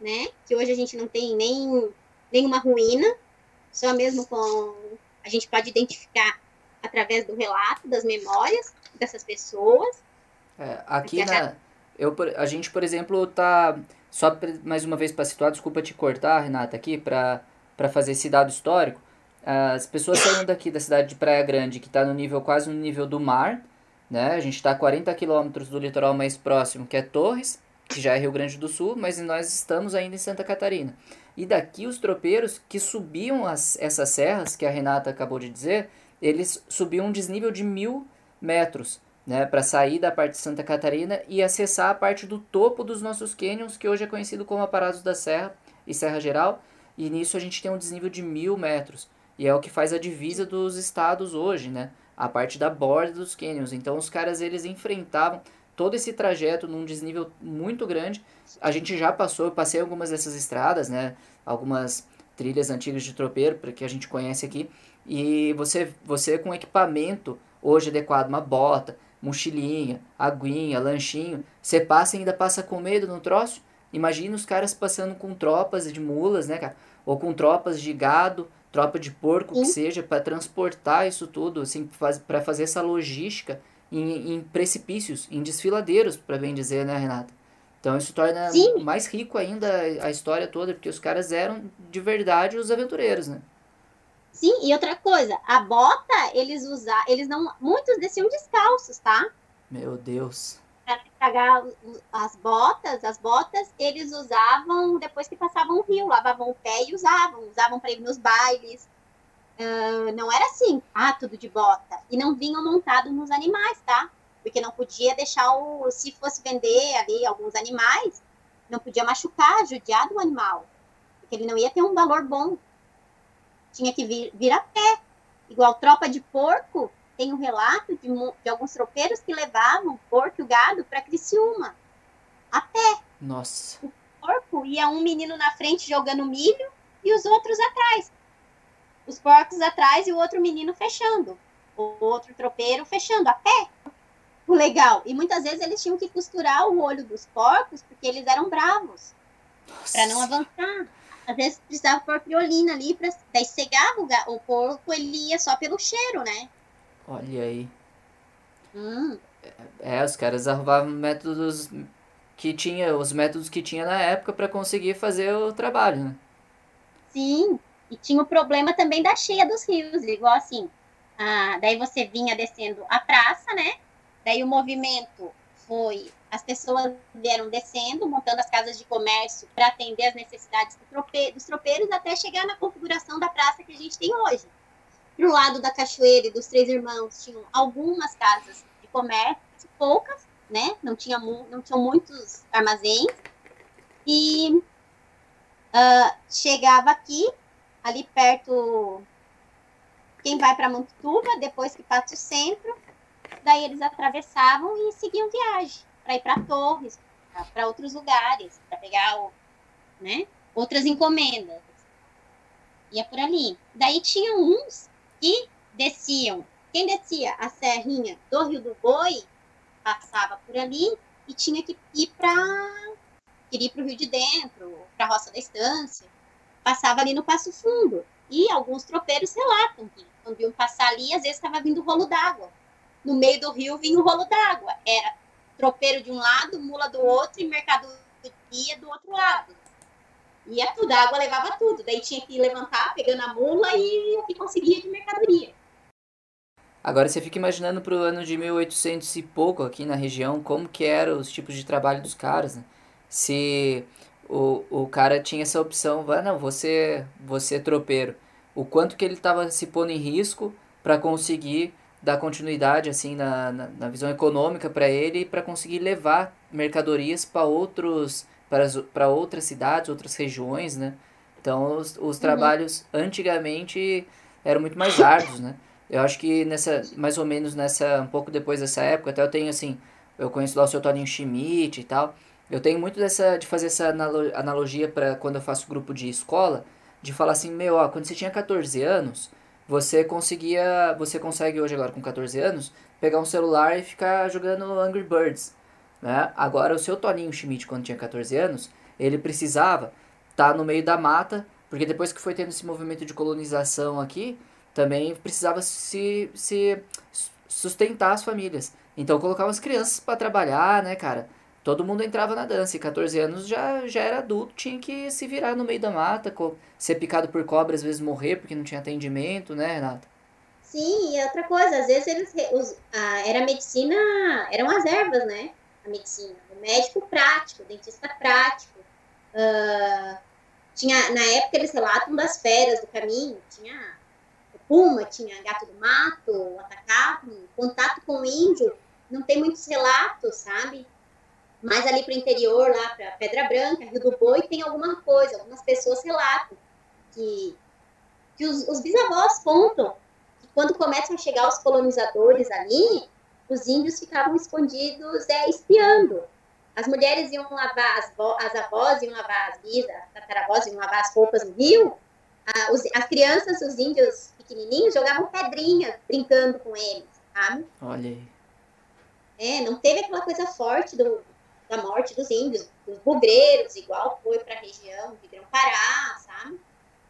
né? Que hoje a gente não tem nem nenhuma ruína, só mesmo com a gente pode identificar através do relato, das memórias dessas pessoas. É, aqui na eu a gente, por exemplo, tá só mais uma vez para situar, desculpa te cortar, Renata, aqui para para fazer esse dado histórico. As pessoas saindo daqui da cidade de Praia Grande, que está no nível quase no nível do mar, né? A gente está a 40 quilômetros do litoral mais próximo, que é Torres, que já é Rio Grande do Sul, mas nós estamos ainda em Santa Catarina. E daqui os tropeiros que subiam as, essas serras, que a Renata acabou de dizer, eles subiam um desnível de mil metros, né, para sair da parte de Santa Catarina e acessar a parte do topo dos nossos canyons, que hoje é conhecido como Aparados da Serra e Serra Geral, e nisso a gente tem um desnível de mil metros, e é o que faz a divisa dos estados hoje, né, a parte da borda dos canyons. Então os caras eles enfrentavam todo esse trajeto num desnível muito grande. A gente já passou, eu passei algumas dessas estradas, né, algumas trilhas antigas de tropeiro, que a gente conhece aqui, e você, você com equipamento hoje adequado, uma bota, mochilinha, aguinha, lanchinho, você passa e ainda passa com medo no troço. Imagina os caras passando com tropas de mulas, né, cara? Ou com tropas de gado, tropa de porco, que seja, para transportar isso tudo, assim, faz, para fazer essa logística em, em precipícios, em desfiladeiros, para bem dizer, né, Renata? Então isso torna Sim. mais rico ainda a história toda, porque os caras eram de verdade os aventureiros, né? Sim, e outra coisa, a bota, eles usavam, eles não, muitos desciam descalços, tá? Meu Deus. Para estragar as botas, as botas eles usavam depois que passavam o rio, lavavam o pé e usavam, usavam para ir nos bailes. Uh, não era assim, ah, tudo de bota. E não vinham montados nos animais, tá? Porque não podia deixar o. Se fosse vender ali alguns animais, não podia machucar, judiar do animal. Porque ele não ia ter um valor bom tinha que vir, vir a pé. Igual tropa de porco, tem um relato de, de alguns tropeiros que levavam porco e gado para Criciúma, a pé. Nossa. O porco ia um menino na frente jogando milho e os outros atrás. Os porcos atrás e o outro menino fechando. O outro tropeiro fechando, a pé. O legal. E muitas vezes eles tinham que costurar o olho dos porcos porque eles eram bravos. Para não avançar às vezes precisava pôr criolina ali, pra, daí cegava o, o porco, ele ia só pelo cheiro, né? Olha aí. Hum. É, os caras arrumavam métodos que tinha, os métodos que tinha na época para conseguir fazer o trabalho, né? Sim, e tinha o problema também da cheia dos rios, igual assim, ah, daí você vinha descendo a praça, né? Daí o movimento foi as pessoas vieram descendo, montando as casas de comércio para atender as necessidades do trope, dos tropeiros até chegar na configuração da praça que a gente tem hoje. Para o lado da Cachoeira e dos Três Irmãos tinham algumas casas de comércio, poucas, né? Não, tinha, não tinham muitos armazéns. E uh, chegava aqui, ali perto, quem vai para Montuba, depois que passa o centro, daí eles atravessavam e seguiam viagem para ir para Torres, para outros lugares, para pegar o, né, outras encomendas. Ia por ali. Daí tinha uns que desciam. Quem descia a serrinha do Rio do Boi passava por ali e tinha que ir para ir para o Rio de Dentro, para a Roça da Estância. Passava ali no Passo Fundo. E alguns tropeiros relatam que quando iam passar ali, às vezes estava vindo rolo d'água. No meio do rio vinha o rolo d'água. Era tropeiro de um lado, mula do outro e mercadoria do outro lado. Ia tudo, a água levava tudo. Daí tinha que levantar pegando a mula e o que conseguia de mercadoria. Agora você fica imaginando pro ano de 1800 e pouco aqui na região, como que eram os tipos de trabalho dos caras, né? Se o, o cara tinha essa opção, vai, não, você, você é tropeiro. O quanto que ele estava se pondo em risco para conseguir dar continuidade assim na, na, na visão econômica para ele e para conseguir levar mercadorias para outros para outras cidades, outras regiões, né? Então os, os uhum. trabalhos antigamente eram muito mais árduos, né? Eu acho que nessa mais ou menos nessa um pouco depois dessa época, até eu tenho assim, eu conheço lá o seu Toninho Schmidt e tal. Eu tenho muito dessa de fazer essa analogia para quando eu faço grupo de escola, de falar assim, meu, ó, quando você tinha 14 anos, você conseguia, você consegue hoje agora com 14 anos, pegar um celular e ficar jogando Angry Birds, né? Agora o seu Toninho Schmidt quando tinha 14 anos, ele precisava estar tá no meio da mata, porque depois que foi tendo esse movimento de colonização aqui, também precisava se, se sustentar as famílias. Então colocava as crianças para trabalhar, né, cara? Todo mundo entrava na dança e 14 anos já, já era adulto, tinha que se virar no meio da mata, ser picado por cobra, às vezes morrer porque não tinha atendimento, né, Renata? Sim, e outra coisa, às vezes eles os, a, era medicina, eram as ervas, né? A medicina. O médico prático, o dentista prático. Uh, tinha, na época eles relatam das feras do caminho, tinha puma, tinha gato do mato, atacavam, contato com o índio, não tem muitos relatos, sabe? Mas ali para o interior, lá para Pedra Branca, Rio do Boi, tem alguma coisa, algumas pessoas relatam que, que os, os bisavós contam que quando começam a chegar os colonizadores ali, os índios ficavam escondidos é, espiando. As mulheres iam lavar, as, as avós iam lavar as bisas, as tataravós iam lavar as roupas no rio, ah, os, as crianças, os índios pequenininhos, jogavam pedrinha brincando com eles, sabe? Olha aí. É, não teve aquela coisa forte do, da morte dos índios, dos bugreiros, igual foi para a região de Grão-Pará, sabe?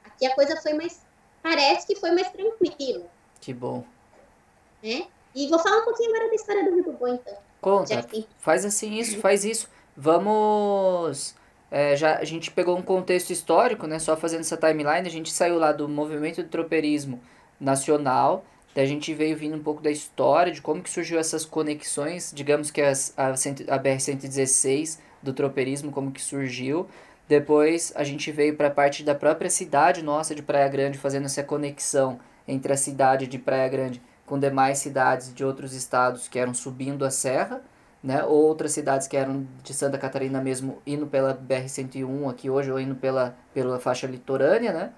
Aqui a coisa foi mais, parece que foi mais tranquilo. Que bom. É? E vou falar um pouquinho agora da história do do Boi, então. Conta, tem... faz assim isso, faz isso. Vamos é, já a gente pegou um contexto histórico, né? Só fazendo essa timeline, a gente saiu lá do movimento de tropeirismo nacional, daí a gente veio vindo um pouco da história, de como que surgiu essas conexões, digamos que as, a, a BR-116 do tropeirismo, como que surgiu. Depois a gente veio para a parte da própria cidade nossa de Praia Grande, fazendo essa conexão entre a cidade de Praia Grande com demais cidades de outros estados que eram subindo a serra né? Ou outras cidades que eram de Santa Catarina mesmo, indo pela BR-101 aqui hoje, ou indo pela, pela faixa litorânea, né?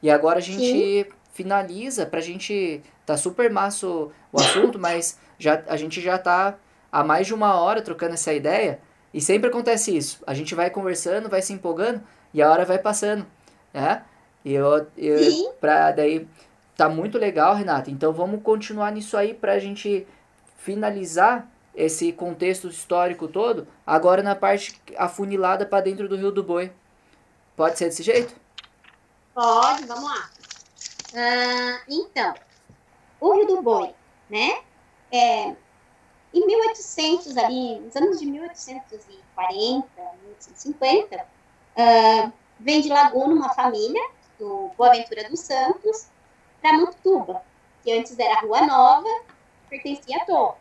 E agora a gente Sim. finaliza, pra gente... Tá super massa o, o assunto, mas já, a gente já tá há mais de uma hora trocando essa ideia, e sempre acontece isso. A gente vai conversando, vai se empolgando, e a hora vai passando, né? E eu, eu pra daí... Tá muito legal, Renata. Então vamos continuar nisso aí pra gente finalizar esse contexto histórico todo, agora na parte afunilada para dentro do Rio do Boi. Pode ser desse jeito? Pode, vamos lá. Uh, então, o Rio do Boi, né? É, em 1800, ali, nos anos de 1840, 1850, uh, vem de Laguna uma família do Boaventura dos Santos para Montuba, que antes era Rua Nova, pertencia a Torre.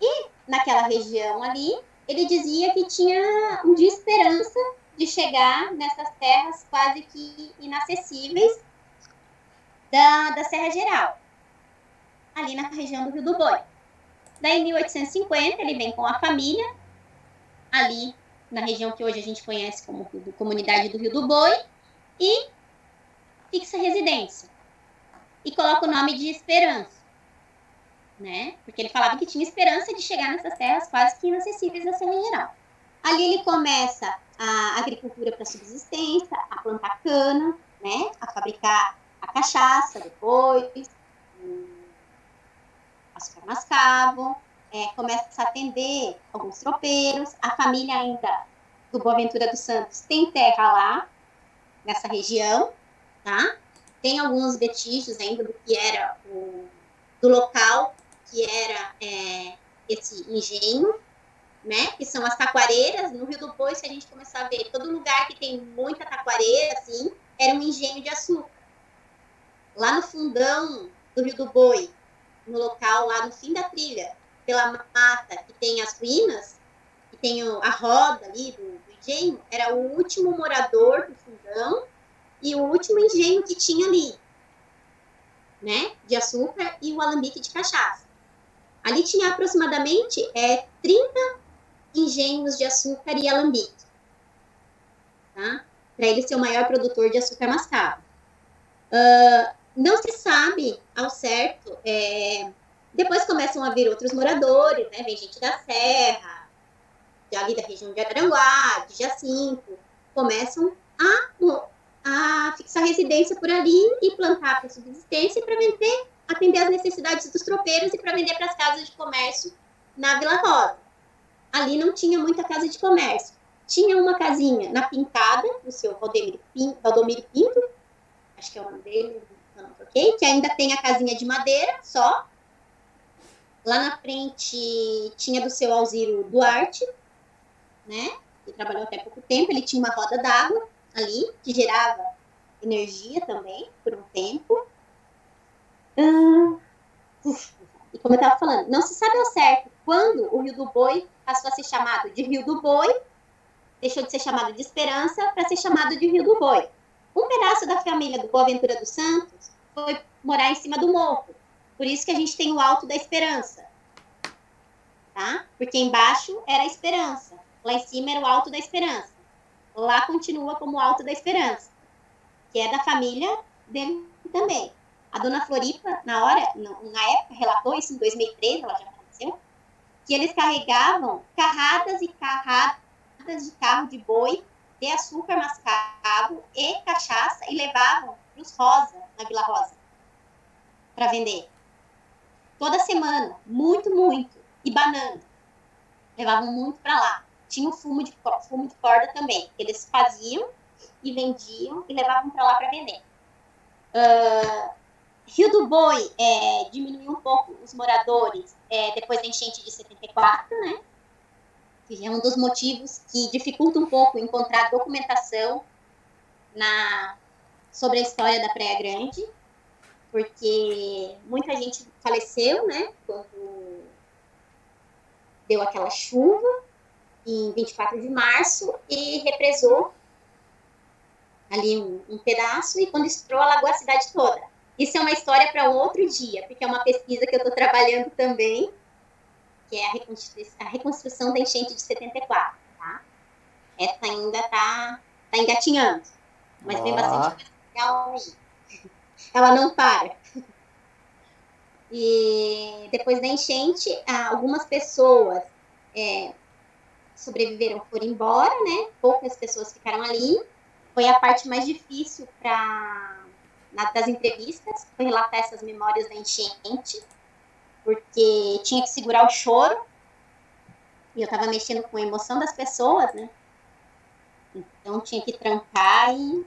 E naquela região ali, ele dizia que tinha um dia esperança de chegar nessas terras quase que inacessíveis da, da Serra Geral, ali na região do Rio do Boi. Daí, em 1850, ele vem com a família, ali na região que hoje a gente conhece como Comunidade do Rio do Boi, e fixa residência. E coloca o nome de Esperança né? Porque ele falava que tinha esperança de chegar nessas terras quase que inacessíveis da Serra Geral. Ali ele começa a agricultura para subsistência, a plantar cana, né? A fabricar a cachaça depois, açúcar mascavo, é, começa a atender alguns tropeiros, a família ainda do Boaventura dos Santos tem terra lá, nessa região, tá? Tem alguns vestígios ainda do que era o do local que era é, esse engenho, né? Que são as taquareiras. No Rio do Boi, se a gente começar a ver, todo lugar que tem muita taquareira, assim, era um engenho de açúcar. Lá no fundão do Rio do Boi, no local lá no fim da trilha, pela mata, que tem as ruínas, que tem a roda ali do, do engenho era o último morador do fundão e o último engenho que tinha ali, né? De açúcar e o alambique de cachaça. Ali tinha aproximadamente é, 30 engenhos de açúcar e alambique, tá? Para ele ser o maior produtor de açúcar mascavo. Uh, não se sabe ao certo. É, depois começam a vir outros moradores, né? Vem gente da Serra, ali da região de Araranguá, de Jacinto, começam a, a fixar residência por ali e plantar para subsistência para vender, atender às necessidades dos tropeiros e para vender para as casas de comércio na Vila Rosa. Ali não tinha muita casa de comércio. Tinha uma casinha na Pintada, do seu Pinto, Valdomiro Pinto acho que é o nome dele, não troquei, que ainda tem a casinha de madeira só. Lá na frente tinha do seu Alziro Duarte, né? Que trabalhou até pouco tempo. Ele tinha uma roda d'água ali, que gerava energia também, por um tempo. Ah, e como eu estava falando, não se sabe ao certo quando o Rio do Boi passou a ser chamado de Rio do Boi, deixou de ser chamado de Esperança para ser chamado de Rio do Boi. Um pedaço da família do Boaventura dos Santos foi morar em cima do morro. Por isso que a gente tem o Alto da Esperança. Tá? Porque embaixo era a Esperança. Lá em cima era o Alto da Esperança. Lá continua como Alto da Esperança. Que é da família dele também. A dona Floripa, na hora, na época, relatou isso em 2013, ela já faleceu, que eles carregavam carradas e carradas de carro de boi de açúcar mascavo e cachaça e levavam para os Rosa, na Vila Rosa, para vender. Toda semana, muito, muito. E banana. Levavam muito para lá. Tinha o fumo de, fumo de corda também. Eles faziam e vendiam e levavam para lá para vender. Uh, Rio do Boi é, diminuiu um pouco os moradores é, depois da enchente de 74, né? que é um dos motivos que dificulta um pouco encontrar documentação na, sobre a história da Praia Grande, porque muita gente faleceu, né, quando deu aquela chuva em 24 de março e represou ali um, um pedaço e quando estourou alagou a cidade toda. Isso é uma história para um outro dia, porque é uma pesquisa que eu estou trabalhando também que é a reconstrução, a reconstrução da enchente de 74, tá? Essa ainda está tá engatinhando, mas ah. tem bastante coisa legal aí. Ela não para. E depois da enchente, algumas pessoas é, sobreviveram, foram embora, né? Poucas pessoas ficaram ali. Foi a parte mais difícil para das entrevistas, foi relatar essas memórias da enchente porque tinha que segurar o choro, e eu estava mexendo com a emoção das pessoas, né? Então tinha que trancar e,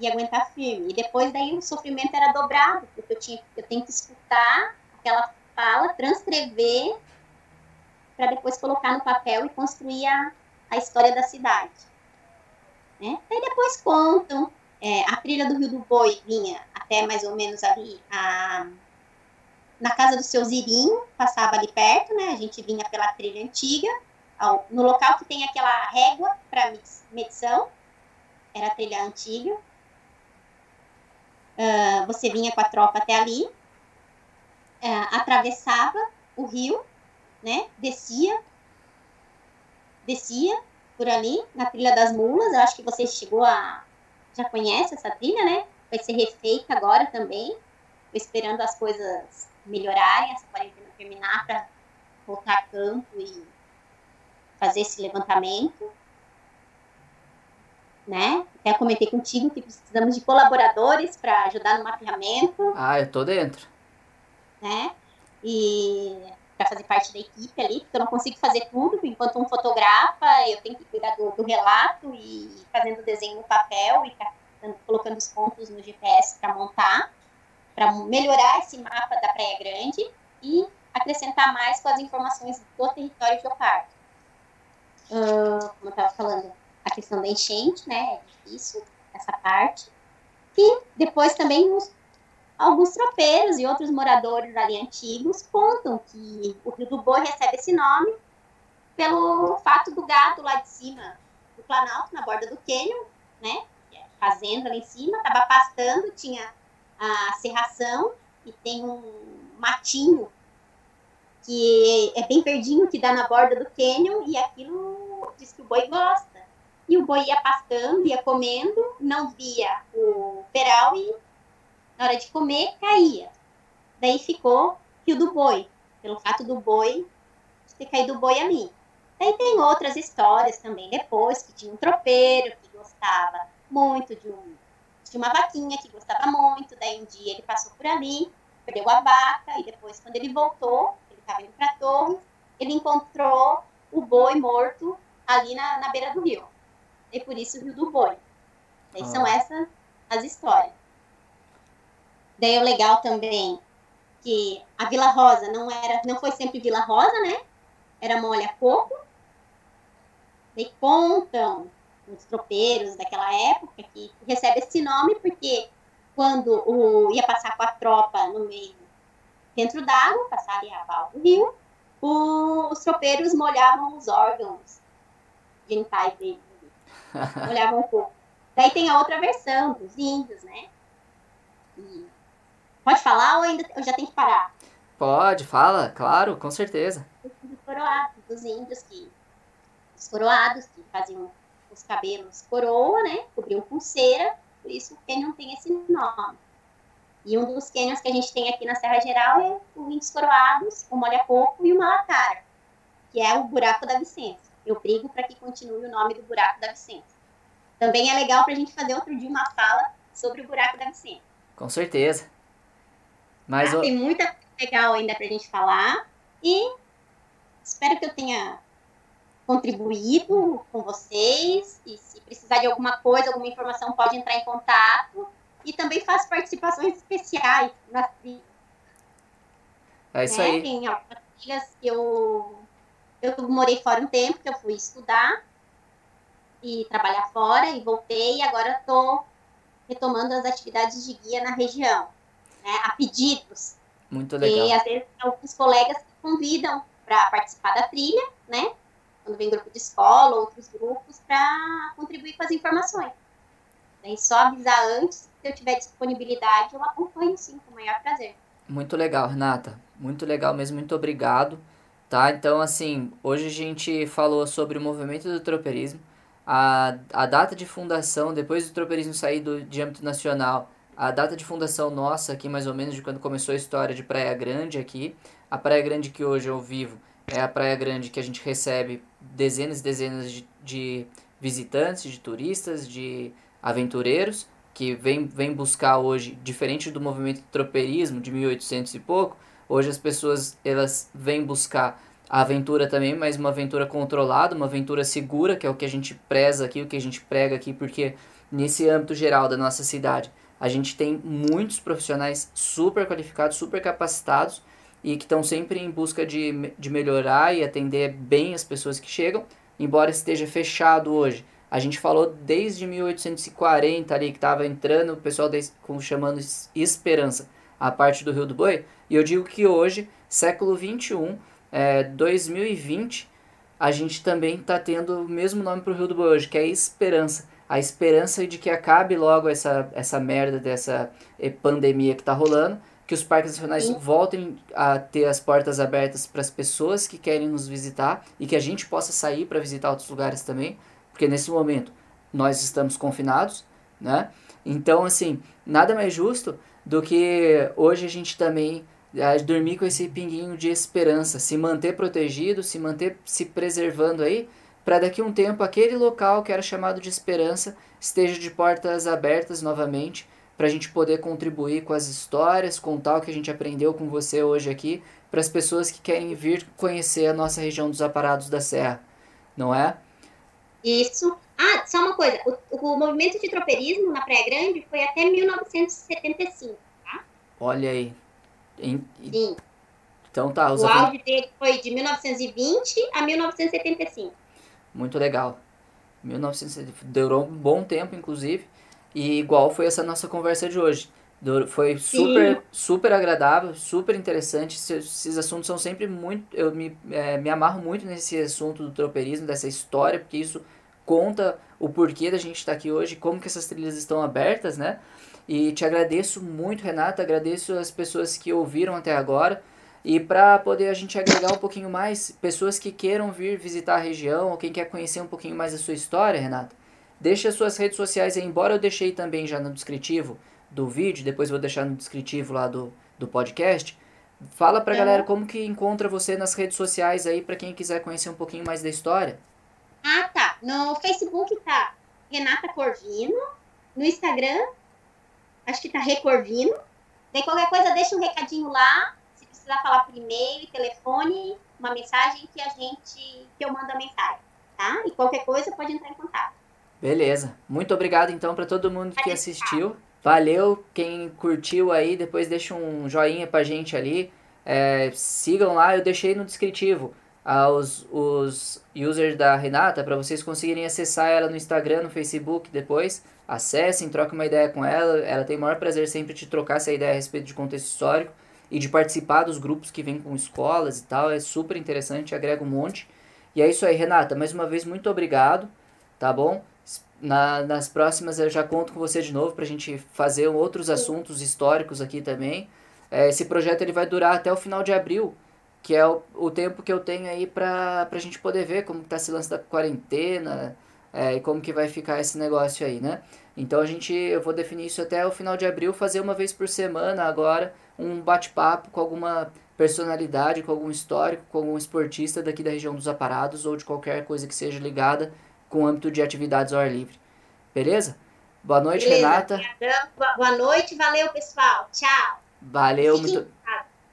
e aguentar firme. E depois daí o sofrimento era dobrado, porque eu, tinha, eu tenho que escutar aquela fala, transcrever, para depois colocar no papel e construir a, a história da cidade. Né? Aí depois contam, é, a trilha do Rio do Boi vinha até mais ou menos ali a na casa do seu Zirinho, passava ali perto, né? A gente vinha pela trilha antiga, ao, no local que tem aquela régua para medição, era a trilha antiga. Uh, você vinha com a tropa até ali, uh, atravessava o rio, né? Descia, descia por ali na trilha das mulas. Eu acho que você chegou a já conhece essa trilha, né? Vai ser refeita agora também. esperando as coisas melhorarem, essa quarentena terminar para voltar a campo e fazer esse levantamento. Né? Até comentei contigo que precisamos de colaboradores para ajudar no mapeamento. Ah, eu tô dentro. Né? E para fazer parte da equipe ali, porque eu não consigo fazer tudo, enquanto um fotografa, eu tenho que cuidar do, do relato e fazendo desenho no papel e colocando os pontos no GPS para montar para melhorar esse mapa da Praia Grande e acrescentar mais com as informações do território que eu parto. Uh, como eu estava falando, a questão da enchente, né, é difícil, essa parte. E depois também os, alguns tropeiros e outros moradores ali antigos contam que o Rio do Boi recebe esse nome pelo fato do gado lá de cima Planalto, na borda do cânion, né? Fazenda lá em cima, tava pastando, tinha a serração e tem um matinho que é bem verdinho, que dá na borda do cânion, e aquilo diz que o boi gosta. E o boi ia pastando, ia comendo, não via o peral e na hora de comer caía. Daí ficou Rio do Boi, pelo fato do boi ter caído o boi ali. Daí tem outras histórias também depois, que tinha um tropeiro que gostava muito de, um, de uma vaquinha, que gostava muito, daí um dia ele passou por ali, perdeu a vaca, e depois quando ele voltou, estava indo para a torre, ele encontrou o boi morto ali na, na beira do rio. E por isso o rio do boi. Daí ah. são essas as histórias. Daí é legal também que a Vila Rosa não era, não foi sempre Vila Rosa, né? Era Molha Coco. Daí contam os tropeiros daquela época que recebe esse nome porque quando o, ia passar com a tropa no meio dentro d'água, passar ali a val do rio, os tropeiros molhavam os órgãos genitais deles. molhavam um pouco. Daí tem a outra versão dos índios, né? E... Pode falar ou ainda eu já tenho que parar? Pode, fala, claro, com certeza. Dos coroados, dos índios que. Os coroados que faziam os cabelos coroa, né? Cobriam pulseira, por isso que não tem esse nome. E um dos cânions que a gente tem aqui na Serra Geral é o Índios Coroados, o Molha Coco e o Malacara, que é o Buraco da Vicência. Eu brigo para que continue o nome do Buraco da Vicência. Também é legal para a gente fazer outro dia uma fala sobre o Buraco da Vicência. Com certeza. Mas ah, o... Tem muita coisa legal ainda para a gente falar e espero que eu tenha contribuído com vocês e se precisar de alguma coisa, alguma informação, pode entrar em contato e também faço participações especiais nas trilhas. É isso né? aí. Tem algumas trilhas que eu, eu morei fora um tempo, que eu fui estudar e trabalhar fora e voltei e agora estou retomando as atividades de guia na região, né, a pedidos. Muito legal. E às vezes alguns colegas que convidam para participar da trilha, né? Quando vem grupo de escola, outros grupos, para contribuir com as informações. Daí só avisar antes se eu tiver disponibilidade, eu acompanho sim, com o maior prazer. Muito legal, Renata. Muito legal mesmo, muito obrigado. Tá? Então, assim, hoje a gente falou sobre o movimento do tropeirismo, a, a data de fundação, depois do tropeirismo sair do, de âmbito nacional, a data de fundação nossa aqui, mais ou menos, de quando começou a história de Praia Grande aqui. A Praia Grande que hoje eu vivo é a Praia Grande que a gente recebe dezenas e dezenas de, de visitantes, de turistas, de aventureiros que vem, vem buscar hoje, diferente do movimento do tropeirismo de 1800 e pouco, hoje as pessoas elas vêm buscar a aventura também, mas uma aventura controlada, uma aventura segura, que é o que a gente preza aqui, o que a gente prega aqui, porque nesse âmbito geral da nossa cidade, a gente tem muitos profissionais super qualificados, super capacitados e que estão sempre em busca de, de melhorar e atender bem as pessoas que chegam, embora esteja fechado hoje a gente falou desde 1840 ali que estava entrando o pessoal de, com, chamando Esperança, a parte do Rio do Boi. E eu digo que hoje, século 21, é, 2020, a gente também está tendo o mesmo nome para o Rio do Boi hoje, que é Esperança. A esperança de que acabe logo essa, essa merda dessa eh, pandemia que está rolando, que os parques nacionais Sim. voltem a ter as portas abertas para as pessoas que querem nos visitar e que a gente possa sair para visitar outros lugares também porque nesse momento nós estamos confinados, né? Então, assim, nada mais justo do que hoje a gente também é, dormir com esse pinguinho de esperança, se manter protegido, se manter se preservando aí, para daqui a um tempo aquele local que era chamado de esperança esteja de portas abertas novamente, para a gente poder contribuir com as histórias, contar o que a gente aprendeu com você hoje aqui, para as pessoas que querem vir conhecer a nossa região dos aparados da Serra, não é? Isso. Ah, só uma coisa. O, o movimento de tropeirismo na Praia Grande foi até 1975, tá? Olha aí. Em, Sim. Então tá. Os o auge dele foi de 1920 a 1975. Muito legal. 1970. Durou um bom tempo, inclusive. E igual foi essa nossa conversa de hoje. Foi super, super agradável, super interessante. Esses assuntos são sempre muito. Eu me, é, me amarro muito nesse assunto do tropeirismo, dessa história, porque isso conta o porquê da gente estar tá aqui hoje, como que essas trilhas estão abertas, né? E te agradeço muito, Renata, agradeço as pessoas que ouviram até agora. E para poder a gente agregar um pouquinho mais, pessoas que queiram vir visitar a região, ou quem quer conhecer um pouquinho mais da sua história, Renata, deixe as suas redes sociais aí, embora eu deixei também já no descritivo do vídeo, depois vou deixar no descritivo lá do, do podcast. Fala pra é. galera como que encontra você nas redes sociais aí, para quem quiser conhecer um pouquinho mais da história. Ah, tá. No Facebook tá Renata Corvino. No Instagram, acho que tá Recorvino. Daí qualquer coisa, deixa um recadinho lá. Se precisar falar por e-mail, telefone, uma mensagem que a gente, que eu mando a mensagem, tá? E qualquer coisa pode entrar em contato. Beleza. Muito obrigado então para todo mundo que assistiu. Valeu, quem curtiu aí, depois deixa um joinha pra gente ali. É, sigam lá, eu deixei no descritivo aos os users da Renata para vocês conseguirem acessar ela no Instagram, no Facebook depois. Acessem, troquem uma ideia com ela. Ela tem o maior prazer sempre de trocar essa ideia a respeito de contexto histórico e de participar dos grupos que vêm com escolas e tal. É super interessante, agrega um monte. E é isso aí, Renata. Mais uma vez, muito obrigado, tá bom? Na, nas próximas eu já conto com você de novo para a gente fazer outros assuntos históricos aqui também. É, esse projeto ele vai durar até o final de abril, que é o, o tempo que eu tenho aí para a gente poder ver como está esse lance da quarentena é, e como que vai ficar esse negócio aí, né? Então a gente, eu vou definir isso até o final de abril, fazer uma vez por semana agora um bate-papo com alguma personalidade, com algum histórico, com algum esportista daqui da região dos aparados ou de qualquer coisa que seja ligada com o âmbito de atividades ao ar livre. Beleza? Boa noite, Beleza. Renata. Boa noite, valeu, pessoal. Tchau. Valeu, muito,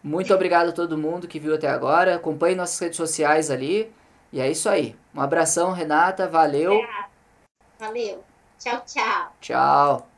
muito obrigado a todo mundo que viu até agora. Acompanhe nossas redes sociais ali. E é isso aí. Um abração, Renata. Valeu. Valeu. Tchau, tchau. Tchau.